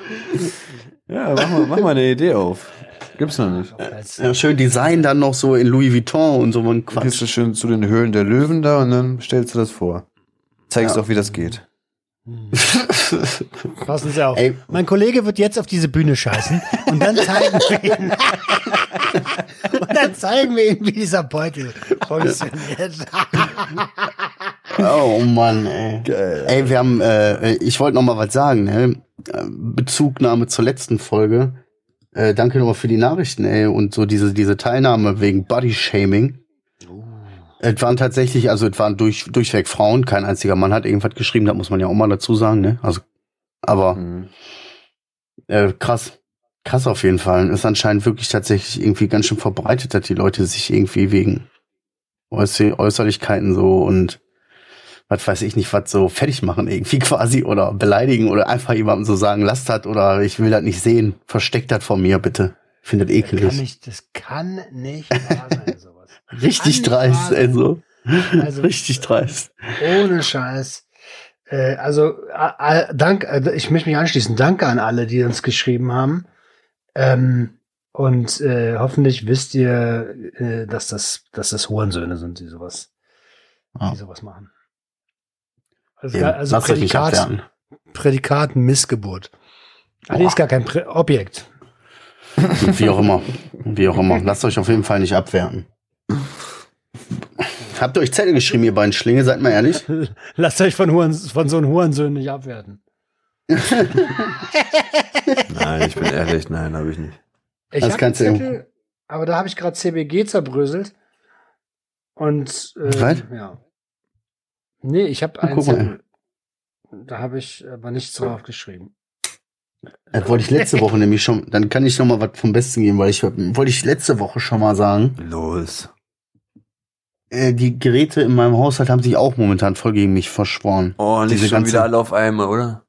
Ja, mach mal, mach mal eine Idee auf. Gibt's noch nicht. Als- Ja, schön Design dann noch so in Louis Vuitton und so ein Dann gehst Quatsch. du schön zu den Höhlen der Löwen da und dann stellst du das vor. Zeigst Ja. auch, wie das geht. Passen Sie auf. Ey. Mein Kollege wird jetzt auf diese Bühne scheißen und dann zeigen wir ihn. und dann zeigen wir ihm, wie dieser Beutel funktioniert. Oh Mann, ey. Geil. Ey, wir haben, äh, ich wollte noch mal was sagen, ne? Äh, Bezugnahme zur letzten Folge. Äh, danke nochmal für die Nachrichten, ey, und so diese, diese Teilnahme wegen Body Shaming. Es waren tatsächlich, also es waren durch, durchweg Frauen, kein einziger Mann hat irgendwas geschrieben, das muss man ja auch mal dazu sagen, ne? Also, aber Mhm. äh, krass. Krass auf jeden Fall. Ist anscheinend wirklich tatsächlich irgendwie ganz schön verbreitet, dass die Leute sich irgendwie wegen Äußer Äußerlichkeiten so und was weiß ich nicht, was so fertig machen irgendwie quasi oder beleidigen oder einfach jemandem so sagen, lasst das oder ich will das nicht sehen, versteckt das von mir bitte. Ich finde das kann ekelig. nicht, das kann nicht wahr sein, sowas. Richtig dreist, wahr ey, sein. so. Also, Richtig dreist. Ohne Scheiß. Äh, also, a- a- dank, äh, ich möchte mich anschließen. Danke an alle, die uns geschrieben haben. Ähm, und äh, hoffentlich wisst ihr, äh, dass das, dass das Hurensöhne sind, die sowas, Ja. die sowas machen. Also, Eben, also lasst euch nicht Prädikat. Prädikat Missgeburt. Ah, Boah. ist gar kein Prä Objekt. Wie auch immer. Wie auch immer. Lasst euch auf jeden Fall nicht abwerten. Habt ihr euch Zettel geschrieben, ihr beiden Schlinge? Seid mal ehrlich. Lasst euch von, Huren, von so einem Hurensöhnen nicht abwerten. Nein, ich bin ehrlich, nein, habe ich nicht. Ich Das kannst einen du- Zettel, aber da habe ich gerade CBG zerbröselt. Und äh, Was? ja. Nee, ich habe einen guck mal. Zettel. Da habe ich aber nichts drauf geschrieben. Das wollte ich letzte Woche nämlich schon, dann kann ich noch mal was vom Besten geben, weil ich wollte ich letzte Woche schon mal sagen, Los. äh, die Geräte in meinem Haushalt haben sich auch momentan voll gegen mich verschworen. Oh, nicht Diese schon ganze- wieder alle auf einmal, oder?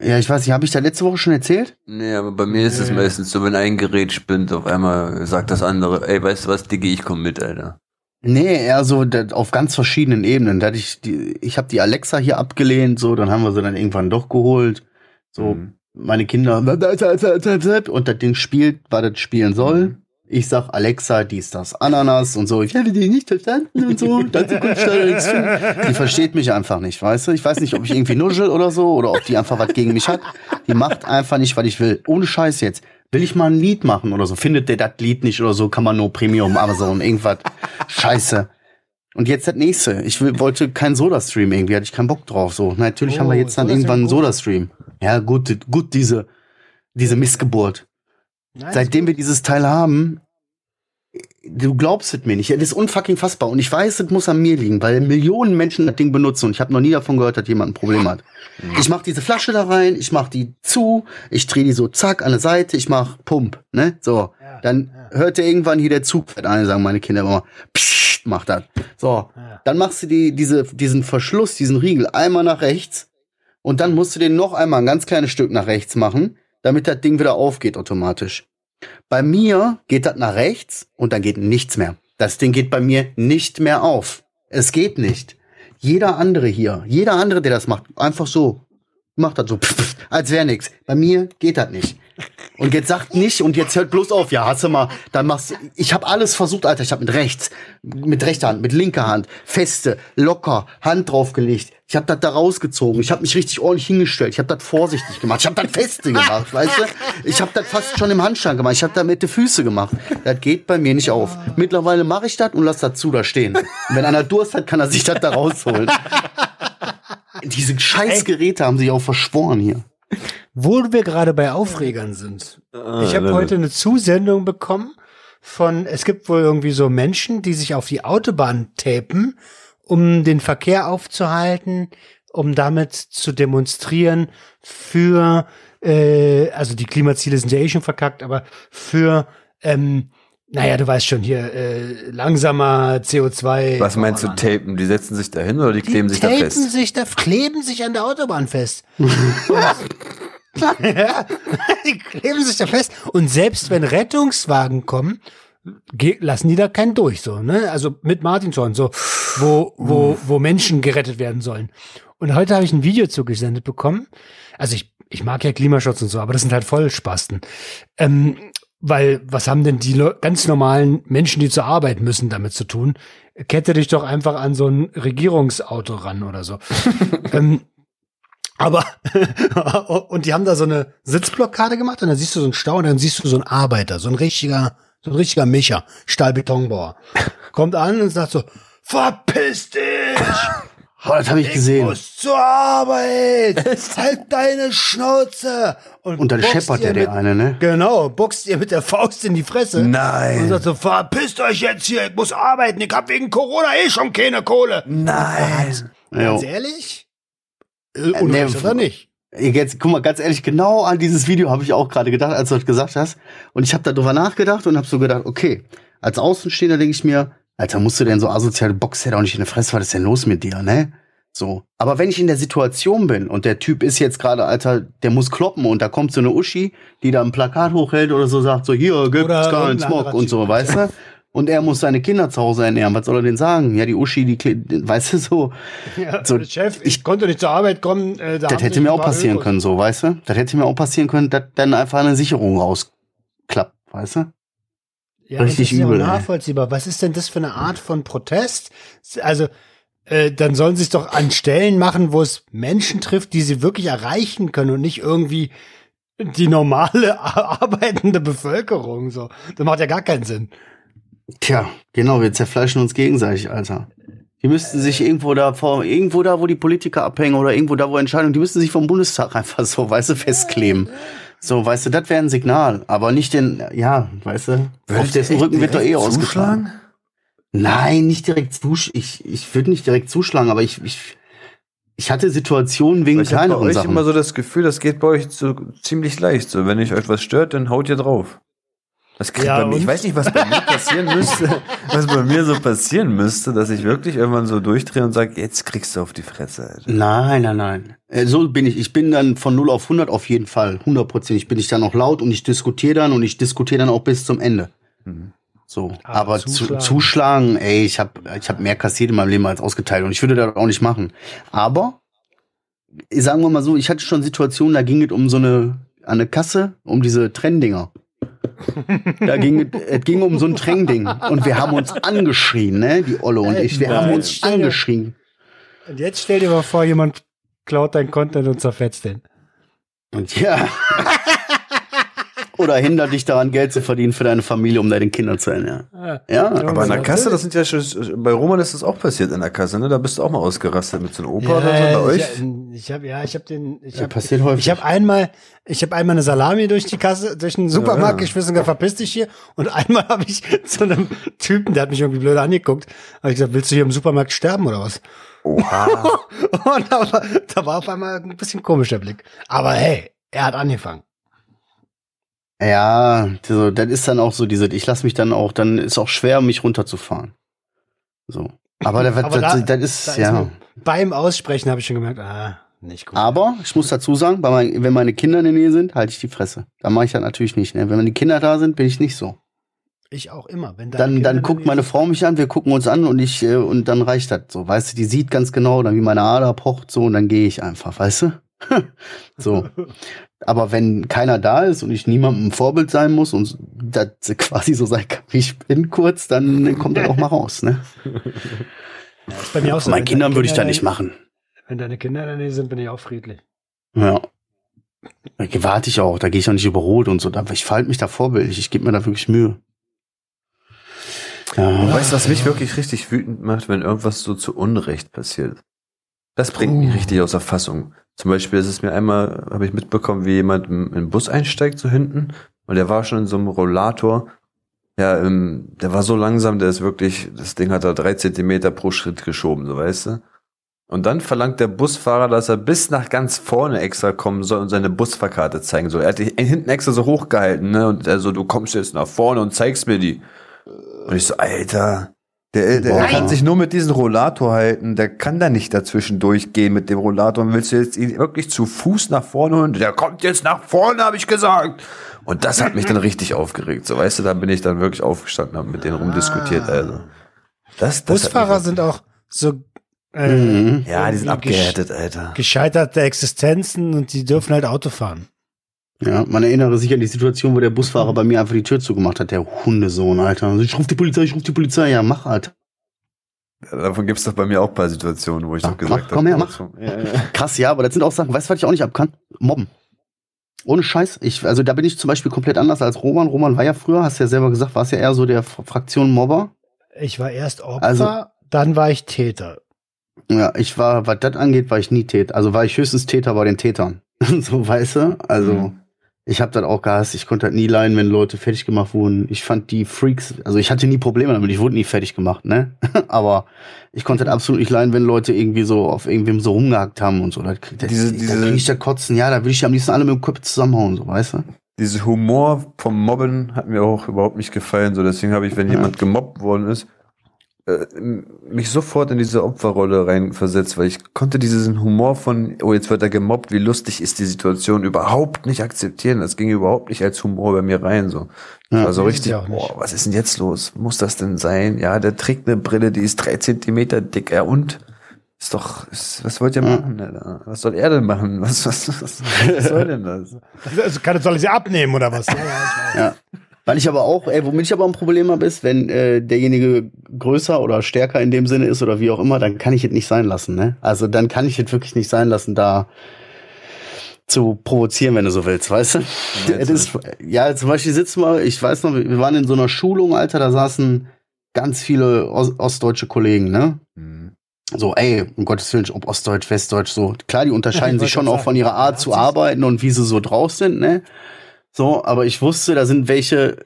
Ja, ich weiß nicht, habe ich da letzte Woche schon erzählt? Nee, aber bei mir ist es Nee. meistens so, wenn ein Gerät spinnt, auf einmal sagt das andere, ey, weißt du was, Diggi, ich komm mit, Alter. Nee, eher so auf ganz verschiedenen Ebenen. Da hatte ich die, ich habe die Alexa hier abgelehnt, so, dann haben wir sie dann irgendwann doch geholt. So, Mhm. meine Kinder und das Ding spielt, was das spielen soll. Ich sag Alexa, dies, das, Ananas und so. Ich habe die nicht verstanden und so. Dazu kommt nichts. Die versteht mich einfach nicht, weißt du? Ich weiß nicht, ob ich irgendwie nuschel oder so oder ob die einfach was gegen mich hat. Die macht einfach nicht, was ich will. Ohne Scheiß jetzt. Will ich mal ein Lied machen oder so? Findet der das Lied nicht oder so? Kann man nur Premium, Amazon, irgendwas. Scheiße. Und jetzt das nächste. Ich will, wollte keinen Soda-Stream irgendwie, hatte ich keinen Bock drauf. So, natürlich Oh, haben wir jetzt dann irgendwann einen. Soda-Stream. Ja, gut, gut, diese, diese Missgeburt. Nein, Seitdem wir dieses Teil haben, du glaubst es mir nicht. Das ist unfucking fassbar. Und ich weiß, es muss an mir liegen, weil Millionen Menschen das Ding benutzen und ich habe noch nie davon gehört, dass jemand ein Problem hat. Ich mach diese Flasche da rein, ich mach die zu, ich drehe die so zack an der Seite, ich mach Pump, ne? So. Ja, Dann ja. hörte irgendwann hier der Zug fährt an, sagen meine Kinder immer, pssst, mach das. So. Ja. Dann machst du die, diese, diesen Verschluss, diesen Riegel einmal nach rechts und dann musst du den noch einmal ein ganz kleines Stück nach rechts machen, damit das Ding wieder aufgeht automatisch. Bei mir geht das nach rechts und dann geht nichts mehr. Das Ding geht bei mir nicht mehr auf. Es geht nicht. Jeder andere hier, jeder andere, der das macht, einfach so, macht das so, als wäre nix. Bei mir geht das nicht. Und jetzt sagt nicht und jetzt hört bloß auf. Ja, hast du mal, dann machst du, ich habe alles versucht, Alter. Ich habe mit rechts, mit rechter Hand, mit linker Hand, feste, locker, Hand draufgelegt. Ich habe das da rausgezogen. Ich habe mich richtig ordentlich hingestellt. Ich habe das vorsichtig gemacht. Ich habe das feste gemacht, weißt du? Ich habe das fast schon im Handstand gemacht. Ich habe da mit den Füße gemacht. Das geht bei mir nicht auf. Mittlerweile mache ich das und lass das zu da stehen. Und wenn einer Durst hat, kann er sich das da rausholen. Diese scheiß Geräte haben sich auch verschworen hier. Wo wir gerade bei Aufregern sind. Ah, Ich habe heute eine Zusendung bekommen von, es gibt wohl irgendwie so Menschen, die sich auf die Autobahn tapen, um den Verkehr aufzuhalten, um damit zu demonstrieren für, äh, also die Klimaziele sind ja eh schon verkackt, aber für, ähm, naja, du weißt schon hier, äh, langsamer CO2. Was meinst du, tapen? Die setzen sich da hin oder die, Die kleben sich da tapen fest? sich da, kleben sich an der Autobahn fest. ja, die kleben sich da fest. Und selbst wenn Rettungswagen kommen, lassen die da keinen durch, so, ne? Also mit Martinshorn, so, wo, wo, wo Menschen gerettet werden sollen. Und heute habe ich ein Video zugesendet bekommen. Also ich, ich mag ja Klimaschutz und so, aber das sind halt Vollspasten. Ähm, weil, was haben denn die ganz normalen Menschen, die zur Arbeit müssen, damit zu tun? Kette dich doch einfach an so ein Regierungsauto ran oder so. ähm, aber, und die haben da so eine Sitzblockade gemacht und dann siehst du so einen Stau und dann siehst du so einen Arbeiter, so ein richtiger, so ein richtiger Micher, Stahlbetonbauer. Kommt an und sagt so, verpiss dich! Oh, das habe ich Ich gesehen. muss zur Arbeit! halt deine Schnauze! Und dann boxt scheppert der, der mit- eine, ne? Genau, boxt ihr mit der Faust in die Fresse. Nein. Und sagt so, verpisst euch jetzt hier, ich muss arbeiten, ich hab wegen Corona eh schon keine Kohle. Nein. Ganz Jo. ehrlich? Äh, nee, Unrecht oder nicht? Jetzt, guck mal, ganz ehrlich, genau an dieses Video habe ich auch gerade gedacht, als du das gesagt hast. Und ich habe darüber nachgedacht und habe so gedacht, okay, als Außenstehender denke ich mir, Alter, musst du denn so asoziale Boxer auch nicht in der Fresse, was ist denn los mit dir, ne? So. Aber wenn ich in der Situation bin und der Typ ist jetzt gerade, Alter, der muss kloppen und da kommt so eine Uschi, die da ein Plakat hochhält oder so sagt, so, hier gibt's keinen Smog und so, weißt du? Und er muss seine Kinder zu Hause ernähren. Was soll er denn sagen? Ja, die Uschi, die, weißt du, so. Ja, So, Chef, ich, ich- konnte nicht zur Arbeit kommen. Äh, da Das hätte mir auch passieren Ökos- können, so, weißt du? Das hätte mir auch passieren können, dass dann einfach eine Sicherung rausklappt, weißt du? Ja, Richtig das ist ja übel, ey. nachvollziehbar. Was ist denn das für eine Art von Protest? Also, äh, dann sollen sie es doch an Stellen machen, wo es Menschen trifft, die sie wirklich erreichen können und nicht irgendwie die normale arbeitende Bevölkerung. So, das macht ja gar keinen Sinn. Tja, genau, wir zerfleischen uns gegenseitig, Alter. Die müssten sich irgendwo da vor, irgendwo da, wo die Politiker abhängen oder irgendwo da, wo Entscheidungen, die müssten sich vom Bundestag einfach so, weißt du, festkleben. So, weißt du, das wäre ein Signal, aber nicht den, ja, weißt du, auf dessen Rücken wird doch eh ausgeschlagen. Nein, nicht direkt zusch, ich, ich würde nicht direkt zuschlagen, aber ich, ich, ich hatte Situationen wegen Ich habe bei kleineren euch Sachen. immer so das Gefühl, das geht bei euch so ziemlich leicht. So, wenn euch etwas stört, dann haut ihr drauf. Das kriegt Ja, bei mir, ich weiß nicht, was bei mir passieren müsste, was bei mir so passieren müsste, dass ich wirklich irgendwann so durchdrehe und sage, jetzt kriegst du auf die Fresse. Alter. Nein, nein, nein. Äh, So bin ich. Ich bin dann von 0 auf 100 auf jeden Fall. 100%. bin ich dann auch laut und ich diskutiere dann und ich diskutiere dann auch bis zum Ende. Mhm. So. Aber Aber, zuschlagen. Zu, zuschlagen, ey, ich habe ich hab mehr kassiert in meinem Leben als ausgeteilt und ich würde das auch nicht machen. Aber, sagen wir mal so, ich hatte schon Situationen, da ging es um so eine, an eine Kasse, um diese Trenndinger. Da ging es ging um so ein Trending und wir haben uns angeschrien, ne, die Olle und ich, wir haben Nein. uns angeschrien. Und jetzt stell dir mal vor, jemand klaut dein Content und zerfetzt den. Und ja. Oder hindert dich daran, Geld zu verdienen für deine Familie, um deinen Kindern zu ernähren. Ah, Ja, Aber in der. Kasse, das sind ja schon, bei Roman ist das auch passiert in der Kasse, ne? Da bist du auch mal ausgerastet mit so einem Opa oder so bei euch. Ich, ich habe ja, ich habe den, ich Ja, habe passiert häufig. Ich habe einmal, ich habe einmal eine Salami durch die Kasse, durch den Supermarkt Ja. geschmissen, gesagt, verpiss dich hier. Und einmal habe ich zu einem Typen, der hat mich irgendwie blöd angeguckt, habe ich gesagt, willst du hier im Supermarkt sterben oder was? Oha. Und da war, da war auf einmal ein bisschen komisch der Blick. Aber hey, er hat angefangen. Ja, so, das ist dann auch so diese, ich lasse mich dann auch, dann ist auch schwer, mich runterzufahren. So. Aber, das, Aber das, da- das ist, Da ist ja. beim Aussprechen habe ich schon gemerkt, ah, Nicht gut. Aber ich muss dazu sagen, mein, wenn meine Kinder in der Nähe sind, halte ich die Fresse. Da mache ich das natürlich nicht. Ne? Wenn die Kinder da sind, bin ich nicht so. ich auch immer. Wenn Dann, Kinder dann guckt meine Frau mich an, wir gucken uns an und ich äh, und dann reicht das so. Weißt du, die sieht ganz genau, dann wie meine Ader pocht so und dann gehe ich einfach, weißt du? so. Aber wenn keiner da ist und ich niemandem ein Vorbild sein muss und das quasi so sein kann, wie ich bin kurz, dann kommt das auch mal raus, ne? Ja, bei mir auch so. Meinen Kindern würde ich da nicht machen. Wenn deine Kinder in der Nähe sind, bin ich auch friedlich. Ja. Da warte ich auch, da gehe ich auch nicht über Rot und so. Da- Ich verhalte mich da vorbildlich, ich gebe mir da wirklich Mühe. Ja. Weißt du, was mich wirklich richtig wütend macht, wenn irgendwas so zu Unrecht passiert? Das bringt mich richtig außer Fassung. Zum Beispiel ist es mir einmal, habe ich mitbekommen, wie jemand in den Bus einsteigt, so hinten, und der war schon in so einem Rollator. Ja, ähm, der war so langsam, der ist wirklich, das Ding hat da drei Zentimeter pro Schritt geschoben, so weißt du. Und dann verlangt der Busfahrer, dass er bis nach ganz vorne extra kommen soll und seine Busfahrkarte zeigen soll. Er hat die hinten extra so hochgehalten, ne? Und er so, du kommst jetzt nach vorne und zeigst mir die. Und ich so, Alter, der, der Boah. kann sich nur mit diesem Rollator halten, der kann da nicht dazwischen durchgehen mit dem Rollator. Und willst du jetzt ihn wirklich zu Fuß nach vorne holen? Der kommt jetzt nach vorne, habe ich gesagt. Und das hat mich dann richtig aufgeregt. So, weißt du, da bin ich dann wirklich aufgestanden, habe mit denen rumdiskutiert, Ah. also. Das, das Busfahrer sind auch so äh, Mhm. ja, die sind abgehärtet, Alter. gescheiterte Existenzen und die dürfen halt Auto fahren. Ja, man erinnere sich an die Situation, wo der Busfahrer bei mir einfach die Tür zugemacht hat, der Hundesohn, Alter. Also Ich ruf die Polizei, ich ruf die Polizei. Ja, mach, Alter. Davon gibt's doch bei mir auch ein paar Situationen, wo ich Ja, doch gesagt mach, komm her, mach. Ja, ja. Krass, ja, aber das sind auch Sachen, weißt du, was ich auch nicht ab kann? Mobben. Ohne Scheiß. Ich, also da bin ich zum Beispiel komplett anders als Roman. Roman war ja früher, hast du ja selber gesagt, warst ja eher so der Fraktion Mobber. Ich war erst Opfer, Also- dann war ich Täter. Ja, ich war, was das angeht, war ich nie Täter. Also war ich höchstens Täter bei den Tätern. so, weißt du? Also, Mhm. Ich hab das auch gehasst. Ich konnte halt nie leiden, wenn Leute fertig gemacht wurden. Ich fand die Freaks, also ich hatte nie Probleme damit, ich wurde nie fertig gemacht, ne? Aber ich konnte halt absolut nicht leiden, wenn Leute irgendwie so auf irgendwem so rumgehackt haben und so. Da, krieg- da, Diese- da diese- krieg ich da kotzen, ja, da will ich die am liebsten alle mit dem Kopf zusammenhauen, so, weißt du? Dieser Humor vom Mobben hat mir auch überhaupt nicht gefallen. So, deswegen habe ich, wenn Ja. jemand gemobbt worden ist, mich sofort in diese Opferrolle reinversetzt, weil ich konnte diesen Humor von, oh, jetzt wird er gemobbt, wie lustig ist die Situation, überhaupt nicht akzeptieren. Das ging überhaupt nicht als Humor bei mir rein. So, Ja. war so ist es richtig, boah, was ist denn jetzt los? Muss das denn sein? Ja, der trägt eine Brille, die ist drei Zentimeter dick. Ja, und? Ist doch, ist, was wollt ihr Ja. machen? Alter? Was soll er denn machen? Was, was, was, was soll denn das? Also kann, soll ich sie abnehmen oder was? Ja. Ja. Weil ich aber auch, ey, womit ich aber ein Problem habe, ist, wenn äh, derjenige größer oder stärker in dem Sinne ist oder wie auch immer, dann kann ich es nicht sein lassen, ne? Also dann kann ich es wirklich nicht sein lassen, da zu provozieren, wenn du so willst, weißt du? Es ist, ja, zum Beispiel sitzen wir, ich weiß noch, wir waren in so einer Schulung, Alter, da saßen ganz viele Os ostdeutsche Kollegen, ne? Hm. So, ey, um Gottes Willen, ob Ostdeutsch, Westdeutsch, so. Klar, die unterscheiden Ich sich schon auch von ihrer Art zu arbeiten und wie sie so drauf sind, ne? So, aber ich wusste, da sind welche,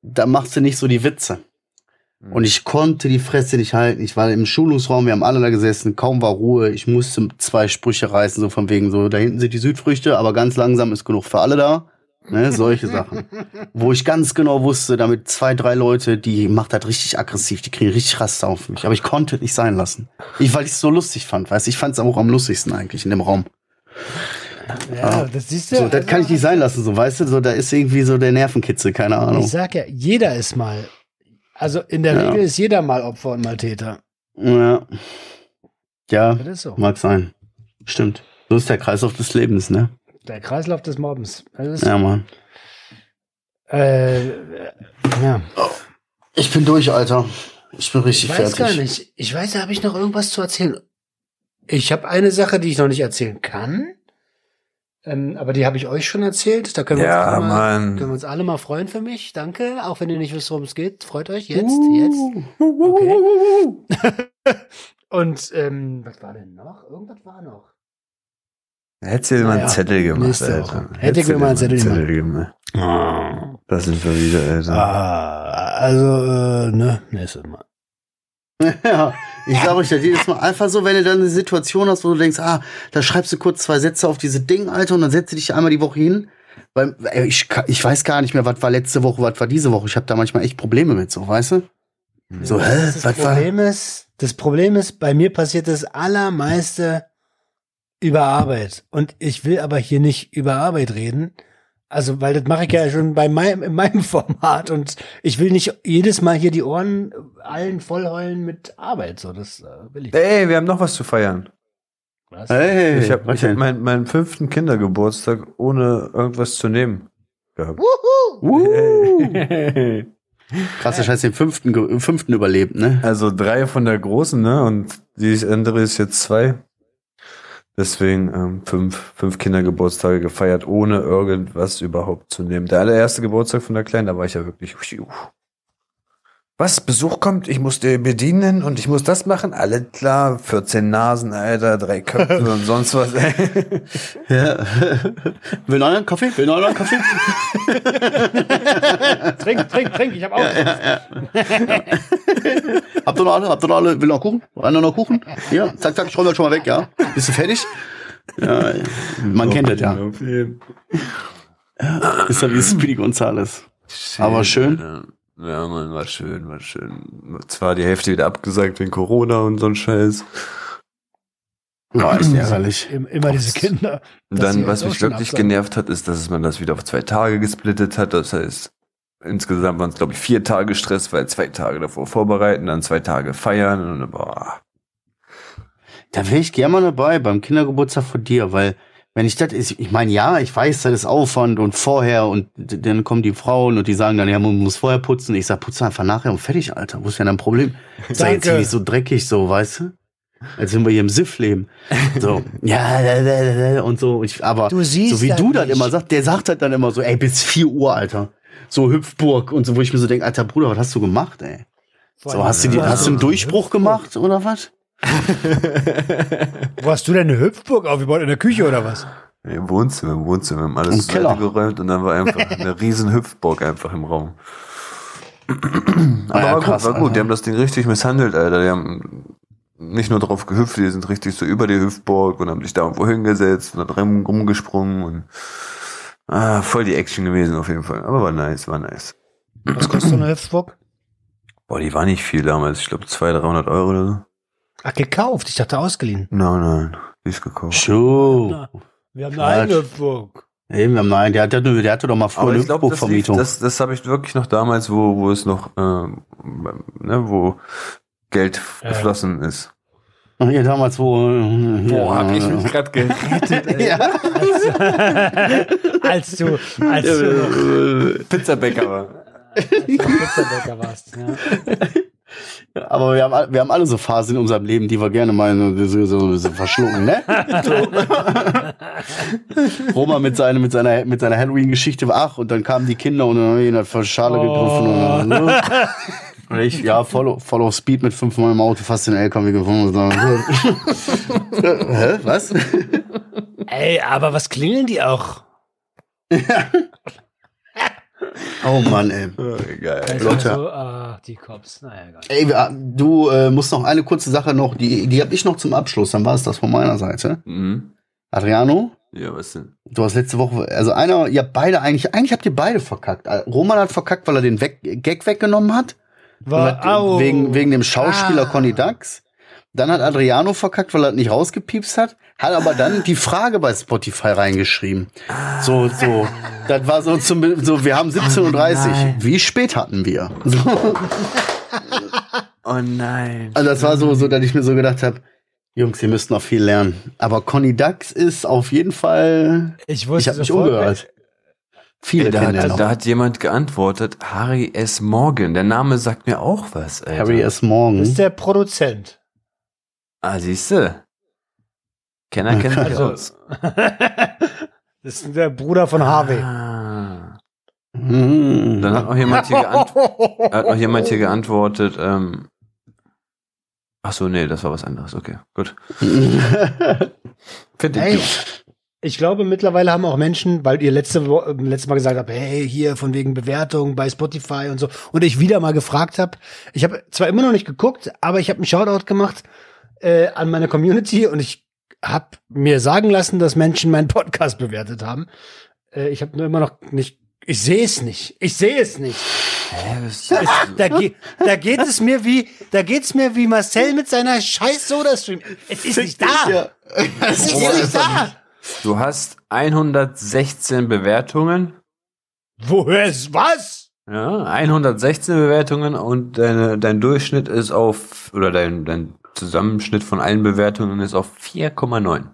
da machst du nicht so die Witze. Und ich konnte die Fresse nicht halten. Ich war im Schulungsraum, wir haben alle da gesessen, kaum war Ruhe. Ich musste zwei Sprüche reißen, so von wegen so, da hinten sind die Südfrüchte, aber ganz langsam ist genug für alle da. Ne, solche Sachen. Wo ich ganz genau wusste, damit zwei, drei Leute, die macht das richtig aggressiv, die kriegen richtig Raster auf mich. Aber ich konnte es nicht sein lassen. Ich, weil ich es so lustig fand, weißt du, ich fand es auch am lustigsten eigentlich in dem Raum. Ja, das siehst du. So, das kann ich nicht sein lassen, so, weißt du, so, da ist irgendwie so der Nervenkitzel, keine Ahnung. Ich sag ja, jeder ist mal. Also in der Ja. Regel ist jeder mal Opfer und mal Täter. Ja. Ja, Das ist so. mag sein. Stimmt. So ist der Kreislauf des Lebens, ne? Der Kreislauf des Mobbens. Ja, Mann. äh, ja. Ich bin durch, Alter. Ich bin richtig Ich weiß fertig. gar nicht. Ich weiß, da habe ich noch irgendwas zu erzählen. Ich habe eine Sache, die ich noch nicht erzählen kann. Ähm, aber die habe ich euch schon erzählt. Da können wir, uns Ja, alle mal, können wir uns alle mal freuen für mich. Danke. Auch wenn ihr nicht wisst, worum es geht. Freut euch jetzt, Uh. jetzt. Okay. Und ähm, was war denn noch? Irgendwas war noch. Hättest du dir mal einen Zettel gemacht, Alter. Hätte Hättest ich mir du mal einen Zettel gemacht. gemacht. Das sind wir wieder, Alter. Ah, also, äh, ne, nächstes Mal. Ja, ich sage euch das jedes Mal einfach so, wenn du dann eine Situation hast, wo du denkst, ah, da schreibst du kurz zwei Sätze auf diese Ding, Alter, und dann setzt du dich einmal die Woche hin. Weil ey, ich, ich weiß gar nicht mehr, was war letzte Woche, was war diese Woche. Ich habe da manchmal echt Probleme mit, so, weißt du? So, hä, Das was war? Problem ist, das Problem ist, bei mir passiert das allermeiste über Arbeit. Und ich will aber hier nicht über Arbeit reden. Also, weil das mache ich ja schon bei meinem, in meinem Format und ich will nicht jedes Mal hier die Ohren allen vollheulen mit Arbeit. So, das äh, will ich. Ey, wir haben noch was zu feiern. Was? Hey, Ich habe ich hab meinen meinen fünften Kindergeburtstag ohne irgendwas zu nehmen gehabt. Uh, krass, das heißt den fünften, fünften überlebt, ne? Also drei von der großen, ne? Und die andere ist jetzt zwei. Deswegen ähm, fünf, fünf Kindergeburtstage gefeiert, ohne irgendwas überhaupt zu nehmen. Der allererste Geburtstag von der Kleinen, da war ich ja wirklich. pfiuh. Was? Besuch kommt, ich muss dir bedienen und ich muss das machen? Alles klar, 14 Nasen, Alter, drei Köpfe und sonst was. ey. Ja. Will noch einen Kaffee? Will noch einen Kaffee? Trink, trink, trink, ich habe auch. Habt ihr noch alle? Habt ihr noch alle? Will noch Kuchen? Einer noch Kuchen? Ja, zack, zack, ich räume das schon mal weg, ja? Bist du fertig? Ja, man kennt das ja. Ist ja wie Speedy Gonzales. Aber schön. Ja, man, war schön, war schön. Zwar die Hälfte wieder abgesagt wegen Corona und so ein Scheiß. War echt ärgerlich. Im- Immer diese Kinder. Dann, was mich wirklich absagen. genervt hat, ist, dass man das wieder auf zwei Tage gesplittet hat. Das heißt, insgesamt waren es, glaube ich, vier Tage Stress, weil zwei Tage davor vorbereiten, dann zwei Tage feiern und boah. Da wäre ich gerne mal dabei beim Kindergeburtstag von dir, weil wenn ich das ich meine, ja, ich weiß, das ist Aufwand und vorher und dann kommen die Frauen und die sagen dann, ja, man muss vorher putzen. Ich sag, putze einfach nachher und fertig, Alter. Wo ist denn dein Problem? Ja jetzt nicht so dreckig, so, weißt du? Als wenn wir hier im Siff leben. So, ja, und so. Ich, aber so wie du nicht. immer sagst, der sagt halt dann immer so, ey, bis 4 Uhr, Alter. So Hüpfburg und so, wo ich mir so denke, Alter Bruder, was hast du gemacht, ey? So, hast du, die, hast du einen Durchbruch gemacht oder was? Wo hast du denn eine Hüpfburg aufgebaut? In der Küche oder was? Im Wohnzimmer, im Wohnzimmer, haben alles geräumt und dann war einfach eine riesen Hüpfburg einfach im Raum. Aber Ah ja, war, krass, gut, war gut, Alter. die haben das Ding richtig misshandelt, Alter. Die haben nicht nur drauf gehüpft, die sind richtig so über die Hüpfburg und haben sich da irgendwo hingesetzt und dann rum, rumgesprungen und ah, voll die Action gewesen auf jeden Fall. Aber war nice, war nice. Was kostet so eine Hüpfburg? Boah, die war nicht viel damals. Ich glaube 200, 300 Euro oder so. Ach, gekauft. Ich dachte ausgeliehen. Nein, nein, die ist gekauft. Schuh. Wir haben eine eigene Hüpfburg. Eben, nein, der, der, der hatte doch mal früher eine ich glaube, das, das, habe ich wirklich noch damals, wo, wo es noch, ähm, ne, wo Geld Ja. geflossen ist. Ach, ja, damals, wo. äh, ja, gerade gerettet, ja. als du, als du Äh, Pizzabäcker war. Pizzabäcker warst. Ja. Aber wir haben, wir haben alle so Phasen in unserem Leben, die wir gerne mal so, so, so verschlucken, ne? Roma mit, seine, mit seiner, mit seiner Halloween-Geschichte, ach, und dann kamen die Kinder und dann haben wir ihn die Schale gegriffen. Und, ne? Und ich, ja, voll, voll auf Speed mit fünfmal im Auto, fast den LKW gefunden. Und so. Hä, was? Ey, aber was klingeln die auch? Oh Mann, ey. Geil. Also, Leute. So, ah, die Cops. Naja, egal. Ey, du äh, musst noch eine kurze Sache noch, die, die habe ich noch zum Abschluss, dann war es das von meiner Seite. Mhm. Adriano, Ja, was denn? du hast letzte Woche, also einer, ihr habt beide eigentlich, eigentlich habt ihr beide verkackt. Äh, Roman hat verkackt, weil er den weg, Gag weggenommen hat. War, hat- wegen, wegen dem Schauspieler Ah. Conny Dax. Dann hat Adriano verkackt, weil er nicht rausgepiepst hat, hat aber dann die Frage bei Spotify reingeschrieben. So, so. Das war so zum, so, wir haben 17.30 Uhr. Wie spät hatten wir? So. Oh nein. Also das war so, so, dass ich mir so gedacht habe, Jungs, ihr müsst noch viel lernen. Aber Conny Dax ist auf jeden Fall. ich Ich wusste habe mich sofort, umgehört. Viele da, kennen den hat, da hat jemand geantwortet, Harry S. Morgan. Der Name sagt mir auch was, Alter. Harry S. Das Morgan. ist der Produzent. Ah, siehste. Kenner kennt sich Also, aus. das ist der Bruder von Harvey. Ah. Dann hat noch jemand hier, geant hat noch jemand hier geantwortet, ähm, ach so, nee, das war was anderes. Okay, gut. Finde ich Ey, gut. ich glaube, mittlerweile haben auch Menschen, weil ihr letzte, letztes Mal gesagt habt, hey, hier von wegen Bewertung bei Spotify und so, und ich wieder mal gefragt habe, ich habe zwar immer noch nicht geguckt, aber ich habe einen Shoutout gemacht äh, an meine Community und ich habe mir sagen lassen, dass Menschen meinen Podcast bewertet haben. Äh, ich habe nur immer noch nicht, ich sehe es nicht, ich sehe es nicht. Da, ge da geht es mir wie, da geht's mir wie Marcel mit seiner scheiß Soda-Stream. Es ist nicht da. Ja. Es ist nicht da. Du hast 116 Bewertungen. Woher ist was? Ja, 116 Bewertungen und deine, dein Durchschnitt ist auf, oder dein, dein Zusammenschnitt von allen Bewertungen ist auf 4,9.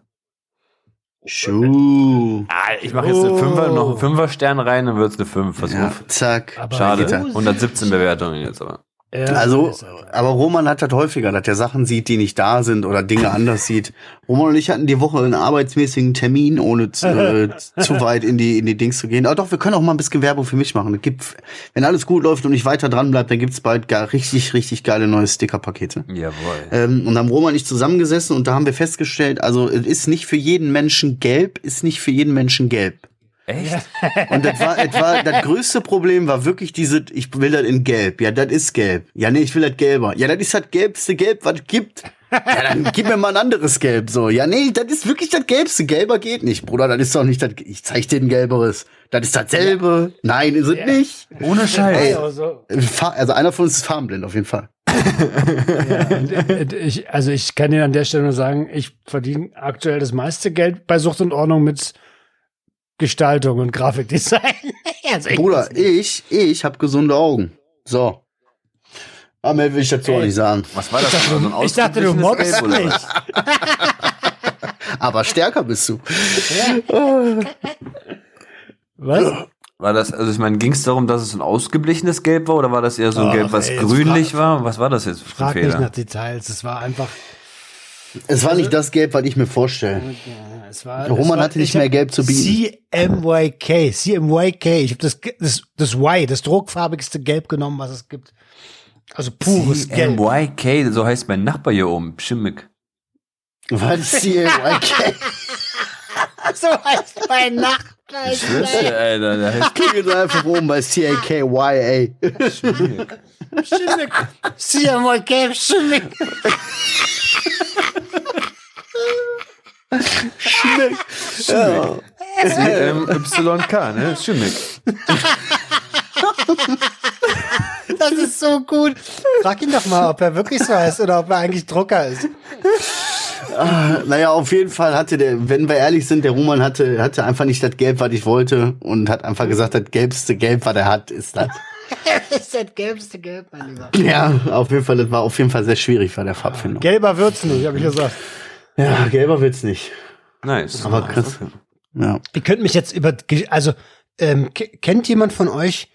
Schuh. Ah, ich mache jetzt eine Fünfer, noch einen Fünfer-Stern rein, dann wird's eine 5. Versuch. Ja, zack. Aber Schade. Gitter. 117 Bewertungen jetzt aber. Ja, Also, aber- Roman hat das häufiger, dass er Sachen sieht, die nicht da sind oder Dinge anders sieht. Roman und ich hatten die Woche einen arbeitsmäßigen Termin, ohne zu, äh, zu weit in die, in die Dings zu gehen. Aber doch, wir können auch mal ein bisschen Werbung für mich machen. Es gibt, wenn alles gut läuft und ich weiter dran bleibe, dann gibt's bald gar richtig, richtig geile neue Stickerpakete. Jawohl. Ähm, und da haben Roman und ich zusammengesessen und da haben wir festgestellt, also es ist nicht für jeden Menschen gelb, ist nicht für jeden Menschen gelb. Echt? Und das war, das war, das größte Problem war wirklich diese, ich will das in gelb. Ja, das ist gelb. Ja, nee, ich will das gelber. Ja, das ist das gelbste Gelb, was es gibt. Ja, dann gib mir mal ein anderes Gelb, so. Ja, nee, das ist wirklich das gelbste. Gelber geht nicht, Bruder. Das ist doch nicht das, ich zeig dir ein gelberes. Das ist dasselbe. Nein, ist es nicht. Ohne Scheiß. Ey. Also, Also einer von uns ist farbenblind, auf jeden Fall. äh, ich, also ich kann dir an der Stelle nur sagen, ich verdiene aktuell das meiste Geld bei Sucht und Ordnung mit Gestaltung und Grafikdesign. also ich Bruder, ich, ich habe gesunde Augen. So. Aber mehr will ich dazu auch nicht sagen. Was war das? denn? So ein ich dachte, du oder mich. was? Aber stärker bist du. Was? War das, also ich meine, ging es darum, dass es ein ausgeblichenes Gelb war oder war das eher so ein Ach, Gelb, was ey, grünlich frag- war? Was war das jetzt Frag nicht nach Details. Es war einfach. Es war nicht das Gelb, was ich mir vorstelle. Ja, es war, Roman es war, hatte nicht mehr Gelb zu bieten. CMYK, CMYK. Ich habe das, das, das Y, das druckfarbigste Gelb genommen, was es gibt. Also pures Gelb. MYK, so heißt mein Nachbar hier oben, Schimmig. Was CMYK? So heißt mein Nachbar. Ich dir, Alter, der heißt Klicke da einfach oben bei CAKYA. Schimmig. Schimmig. CMYK, Schimmig. Ja. CMYK, ne? Schimmig. Das ist so gut. Frag ihn doch mal, ob er wirklich so heißt oder ob er eigentlich Drucker ist. Naja, auf jeden Fall hatte der, wenn wir ehrlich sind, der Roman hatte, hatte einfach nicht das Gelb, was ich wollte und hat einfach gesagt, das gelbste Gelb, was er hat, ist das. Das ist das gelbste Gelb, mein Lieber. Ja, auf jeden Fall, das war auf jeden Fall sehr schwierig bei der Farbfindung. Gelber wird's nicht, habe ich gesagt. Ja, gelber wird's nicht. Nice. Aber Chris, ja. Ihr könnt mich jetzt über, also, ähm, ke- kennt jemand von euch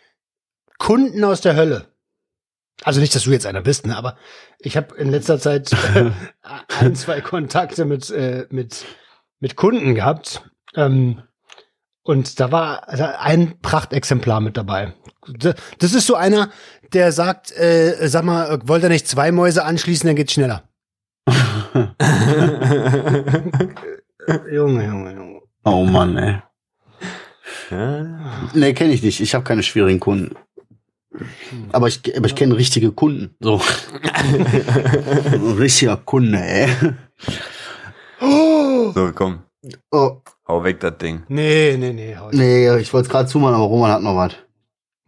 Kunden aus der Hölle? Also nicht, dass du jetzt einer bist, ne, aber ich habe in letzter Zeit äh, ein, zwei Kontakte mit, äh, mit, mit Kunden gehabt. Ähm, und da war ein Prachtexemplar mit dabei. Das ist so einer, der sagt, äh, sag mal, äh, wollt ihr nicht zwei Mäuse anschließen, dann geht's schneller. Junge, Junge, Junge. Oh Mann, ey. Ja. Nee, kenne ich nicht. Ich habe keine schwierigen Kunden. Aber ich, aber ich kenne richtige Kunden. So. Ein richtiger Kunde, ey. So, komm. Oh, Hau weg das Ding. Nee, nee, nee. hau ich- nee, ich wollte es gerade zumachen, aber Roman hat noch was.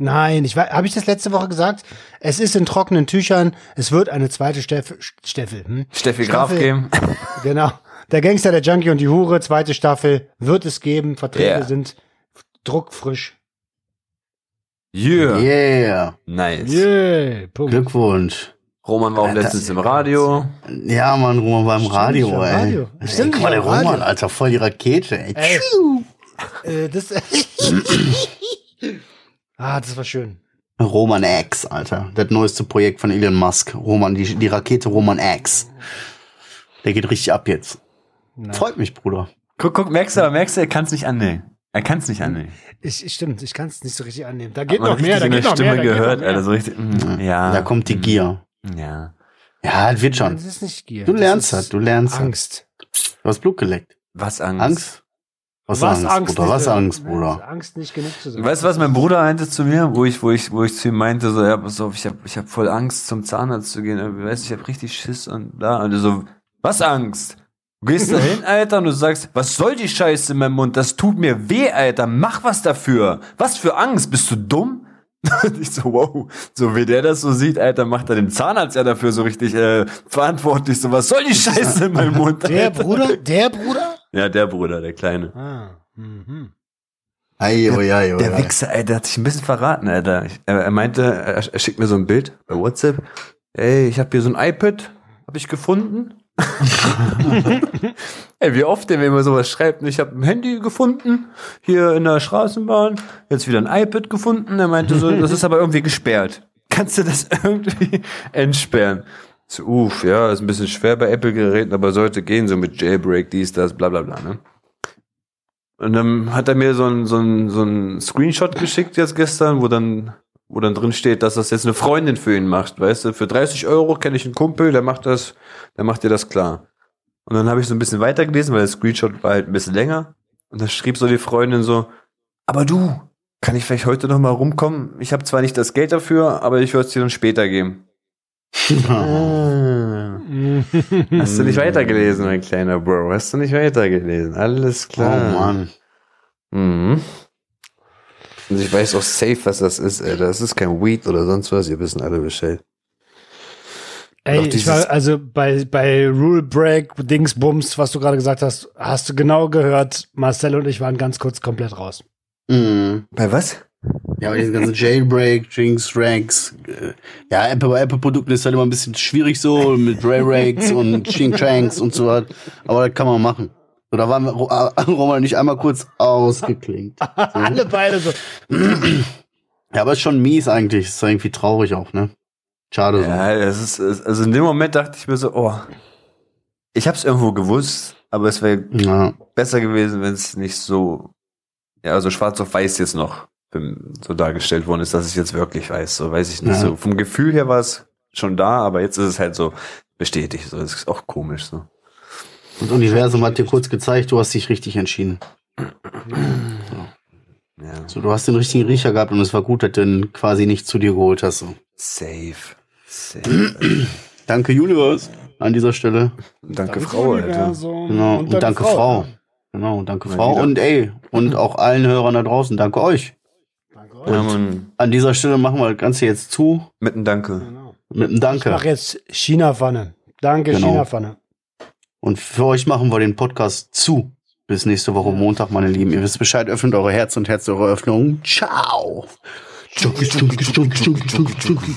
Nein, ich habe ich das letzte Woche gesagt? Es ist in trockenen Tüchern. Es wird eine zweite Staffel. Staffel hm? Steffi Graf Staffel. geben. Genau. Der Gangster, der Junkie und die Hure, zweite Staffel, wird es geben. Verträge Yeah. sind druckfrisch. Yeah. Yeah. Nice. Yeah, Punkt. Glückwunsch. Roman war auch Alter. letztens im Radio. Ja, Mann, Roman war im Stimmt, Radio, ich war im ey. Radio. Ey, Stimmt, guck mal, der im Roman, Radio. Alter, voll die Rakete, ey. Ey. Äh, das, ah, das war schön. Roman X, Alter. Das neueste Projekt von Elon Musk. Roman, die, die Rakete Roman X. Der geht richtig ab jetzt. Na, Freut mich, Bruder. Guck, guck, merkst du, aber merkst du, er kann es nicht annehmen. Er kann es nicht annehmen. ich, ich, stimmt, ich kann es nicht so richtig annehmen. Da geht noch mehr, da geht noch Stimme mehr. Gehört. Alter, so richtig. mm, Ja. Da kommt die mm, Gier. Ja. Ja, das wird Nein, schon. das ist nicht Gier. Du Das lernst ist das, du lernst das. Angst. Du hast Blut geleckt. Was Angst? Angst? Was, Angst, Bruder? Was Angst, Bruder? Angst, nicht genug zu sein. Weißt du, was mein Bruder meinte zu mir, wo ich, wo ich, wo ich zu ihm meinte, so, ja, pass auf, ich hab, ich hab voll Angst, zum Zahnarzt zu gehen. Weißt du, ich hab richtig Schiss und da. Und so, was Angst? Du gehst da hin, Alter, und du sagst, was soll die Scheiße in meinem Mund? Das tut mir weh, Alter. Mach was dafür. Was für Angst? Bist du dumm? Und ich so, wow, so wie der das so sieht, Alter, macht er den Zahnarzt ja dafür so richtig äh, verantwortlich. So, was soll die Scheiße in meinem Mund? Der Alter? Bruder? Der Bruder? Ja, der Bruder, der Kleine. Ah. Mhm. Ei, oi, ei, oi, Der. Wichser, ey, der hat sich ein bisschen verraten, Alter. Ich, er, er meinte, er, er schickt mir so ein Bild bei WhatsApp. Ey, ich habe hier so ein iPad, habe ich gefunden. ey, wie oft der mir immer sowas schreibt. Ich habe ein Handy gefunden, hier in der Straßenbahn. Jetzt wieder ein iPad gefunden. Er meinte so, das ist aber irgendwie gesperrt. Kannst du das irgendwie entsperren? So, uff, ja, ist ein bisschen schwer bei Apple-Geräten, aber sollte gehen, so mit Jailbreak, dies, das, bla bla bla, ne? Und dann hat er mir so ein, so ein, so ein Screenshot geschickt jetzt gestern, wo dann, wo dann drin steht, dass das jetzt eine Freundin für ihn macht, weißt du? Für 30 Euro kenne ich einen Kumpel, der macht das, der macht dir das klar. Und dann habe ich so ein bisschen weitergelesen, weil der Screenshot war halt ein bisschen länger. Und dann schrieb so die Freundin so, aber du, kann ich vielleicht heute noch mal rumkommen? Ich habe zwar nicht das Geld dafür, aber ich würde es dir dann später geben. Ah. Hast du nicht weitergelesen, mein kleiner Bro? Hast du nicht weitergelesen? Alles Oh klar. Mann. Mhm. Und ich weiß auch safe, was das ist, ey. Das ist kein Weed oder sonst was. Ihr wissen alle Bescheid. Ey, ich war also bei, bei Rule Break, Dingsbums, was du gerade gesagt hast, hast du genau gehört, Marcel und ich waren ganz kurz komplett raus. Mhm. Bei was? Ja, aber diese ganzen Jailbreak, Jinx, Ranks. Äh, ja, Apple bei Apple-Produkten ist halt immer ein bisschen schwierig so mit Ray-Rakes und Ching-Chanks und so was. Aber das kann man machen. So, da waren wir, äh, Roman nicht einmal kurz ausgeklingt. Alle beide so. Ja, aber ist schon mies eigentlich. Ist irgendwie traurig auch, ne? Schade so. Ja, das ist, also in dem Moment dachte ich mir so, oh, ich hab's irgendwo gewusst, aber es wäre Ja. besser gewesen, wenn es nicht so, ja, also schwarz auf weiß jetzt noch so dargestellt worden ist, dass ich jetzt wirklich weiß. So weiß ich nicht. Ja. So vom Gefühl her war es schon da, aber jetzt ist es halt so bestätigt. So, das ist auch komisch. So. Das Universum hat dir kurz gezeigt, du hast dich richtig entschieden. Ja. So, du hast den richtigen Riecher gehabt und es war gut, dass du ihn quasi nicht zu dir geholt hast. So. Safe. Safe. Danke, Julius, an dieser Stelle. Danke, Frau, Alter. Genau. Und, danke, Frau. Genau, danke, Mal Frau. wieder. Und ey, und auch allen Hörern da draußen, danke euch. Danke Ja, euch. Mann. An dieser Stelle machen wir das Ganze jetzt zu Mit einem Danke. Genau. mit einem Ich Danke. mach jetzt China-Pfanne. Danke, Genau. China-Pfanne. Und für euch machen wir den Podcast zu. Bis nächste Woche Montag, meine Lieben. Ihr wisst Bescheid, öffnet eure Herz und Herz eure Öffnung. Ciao. Stunki, stunki, stunki, stunki, stunki, stunki.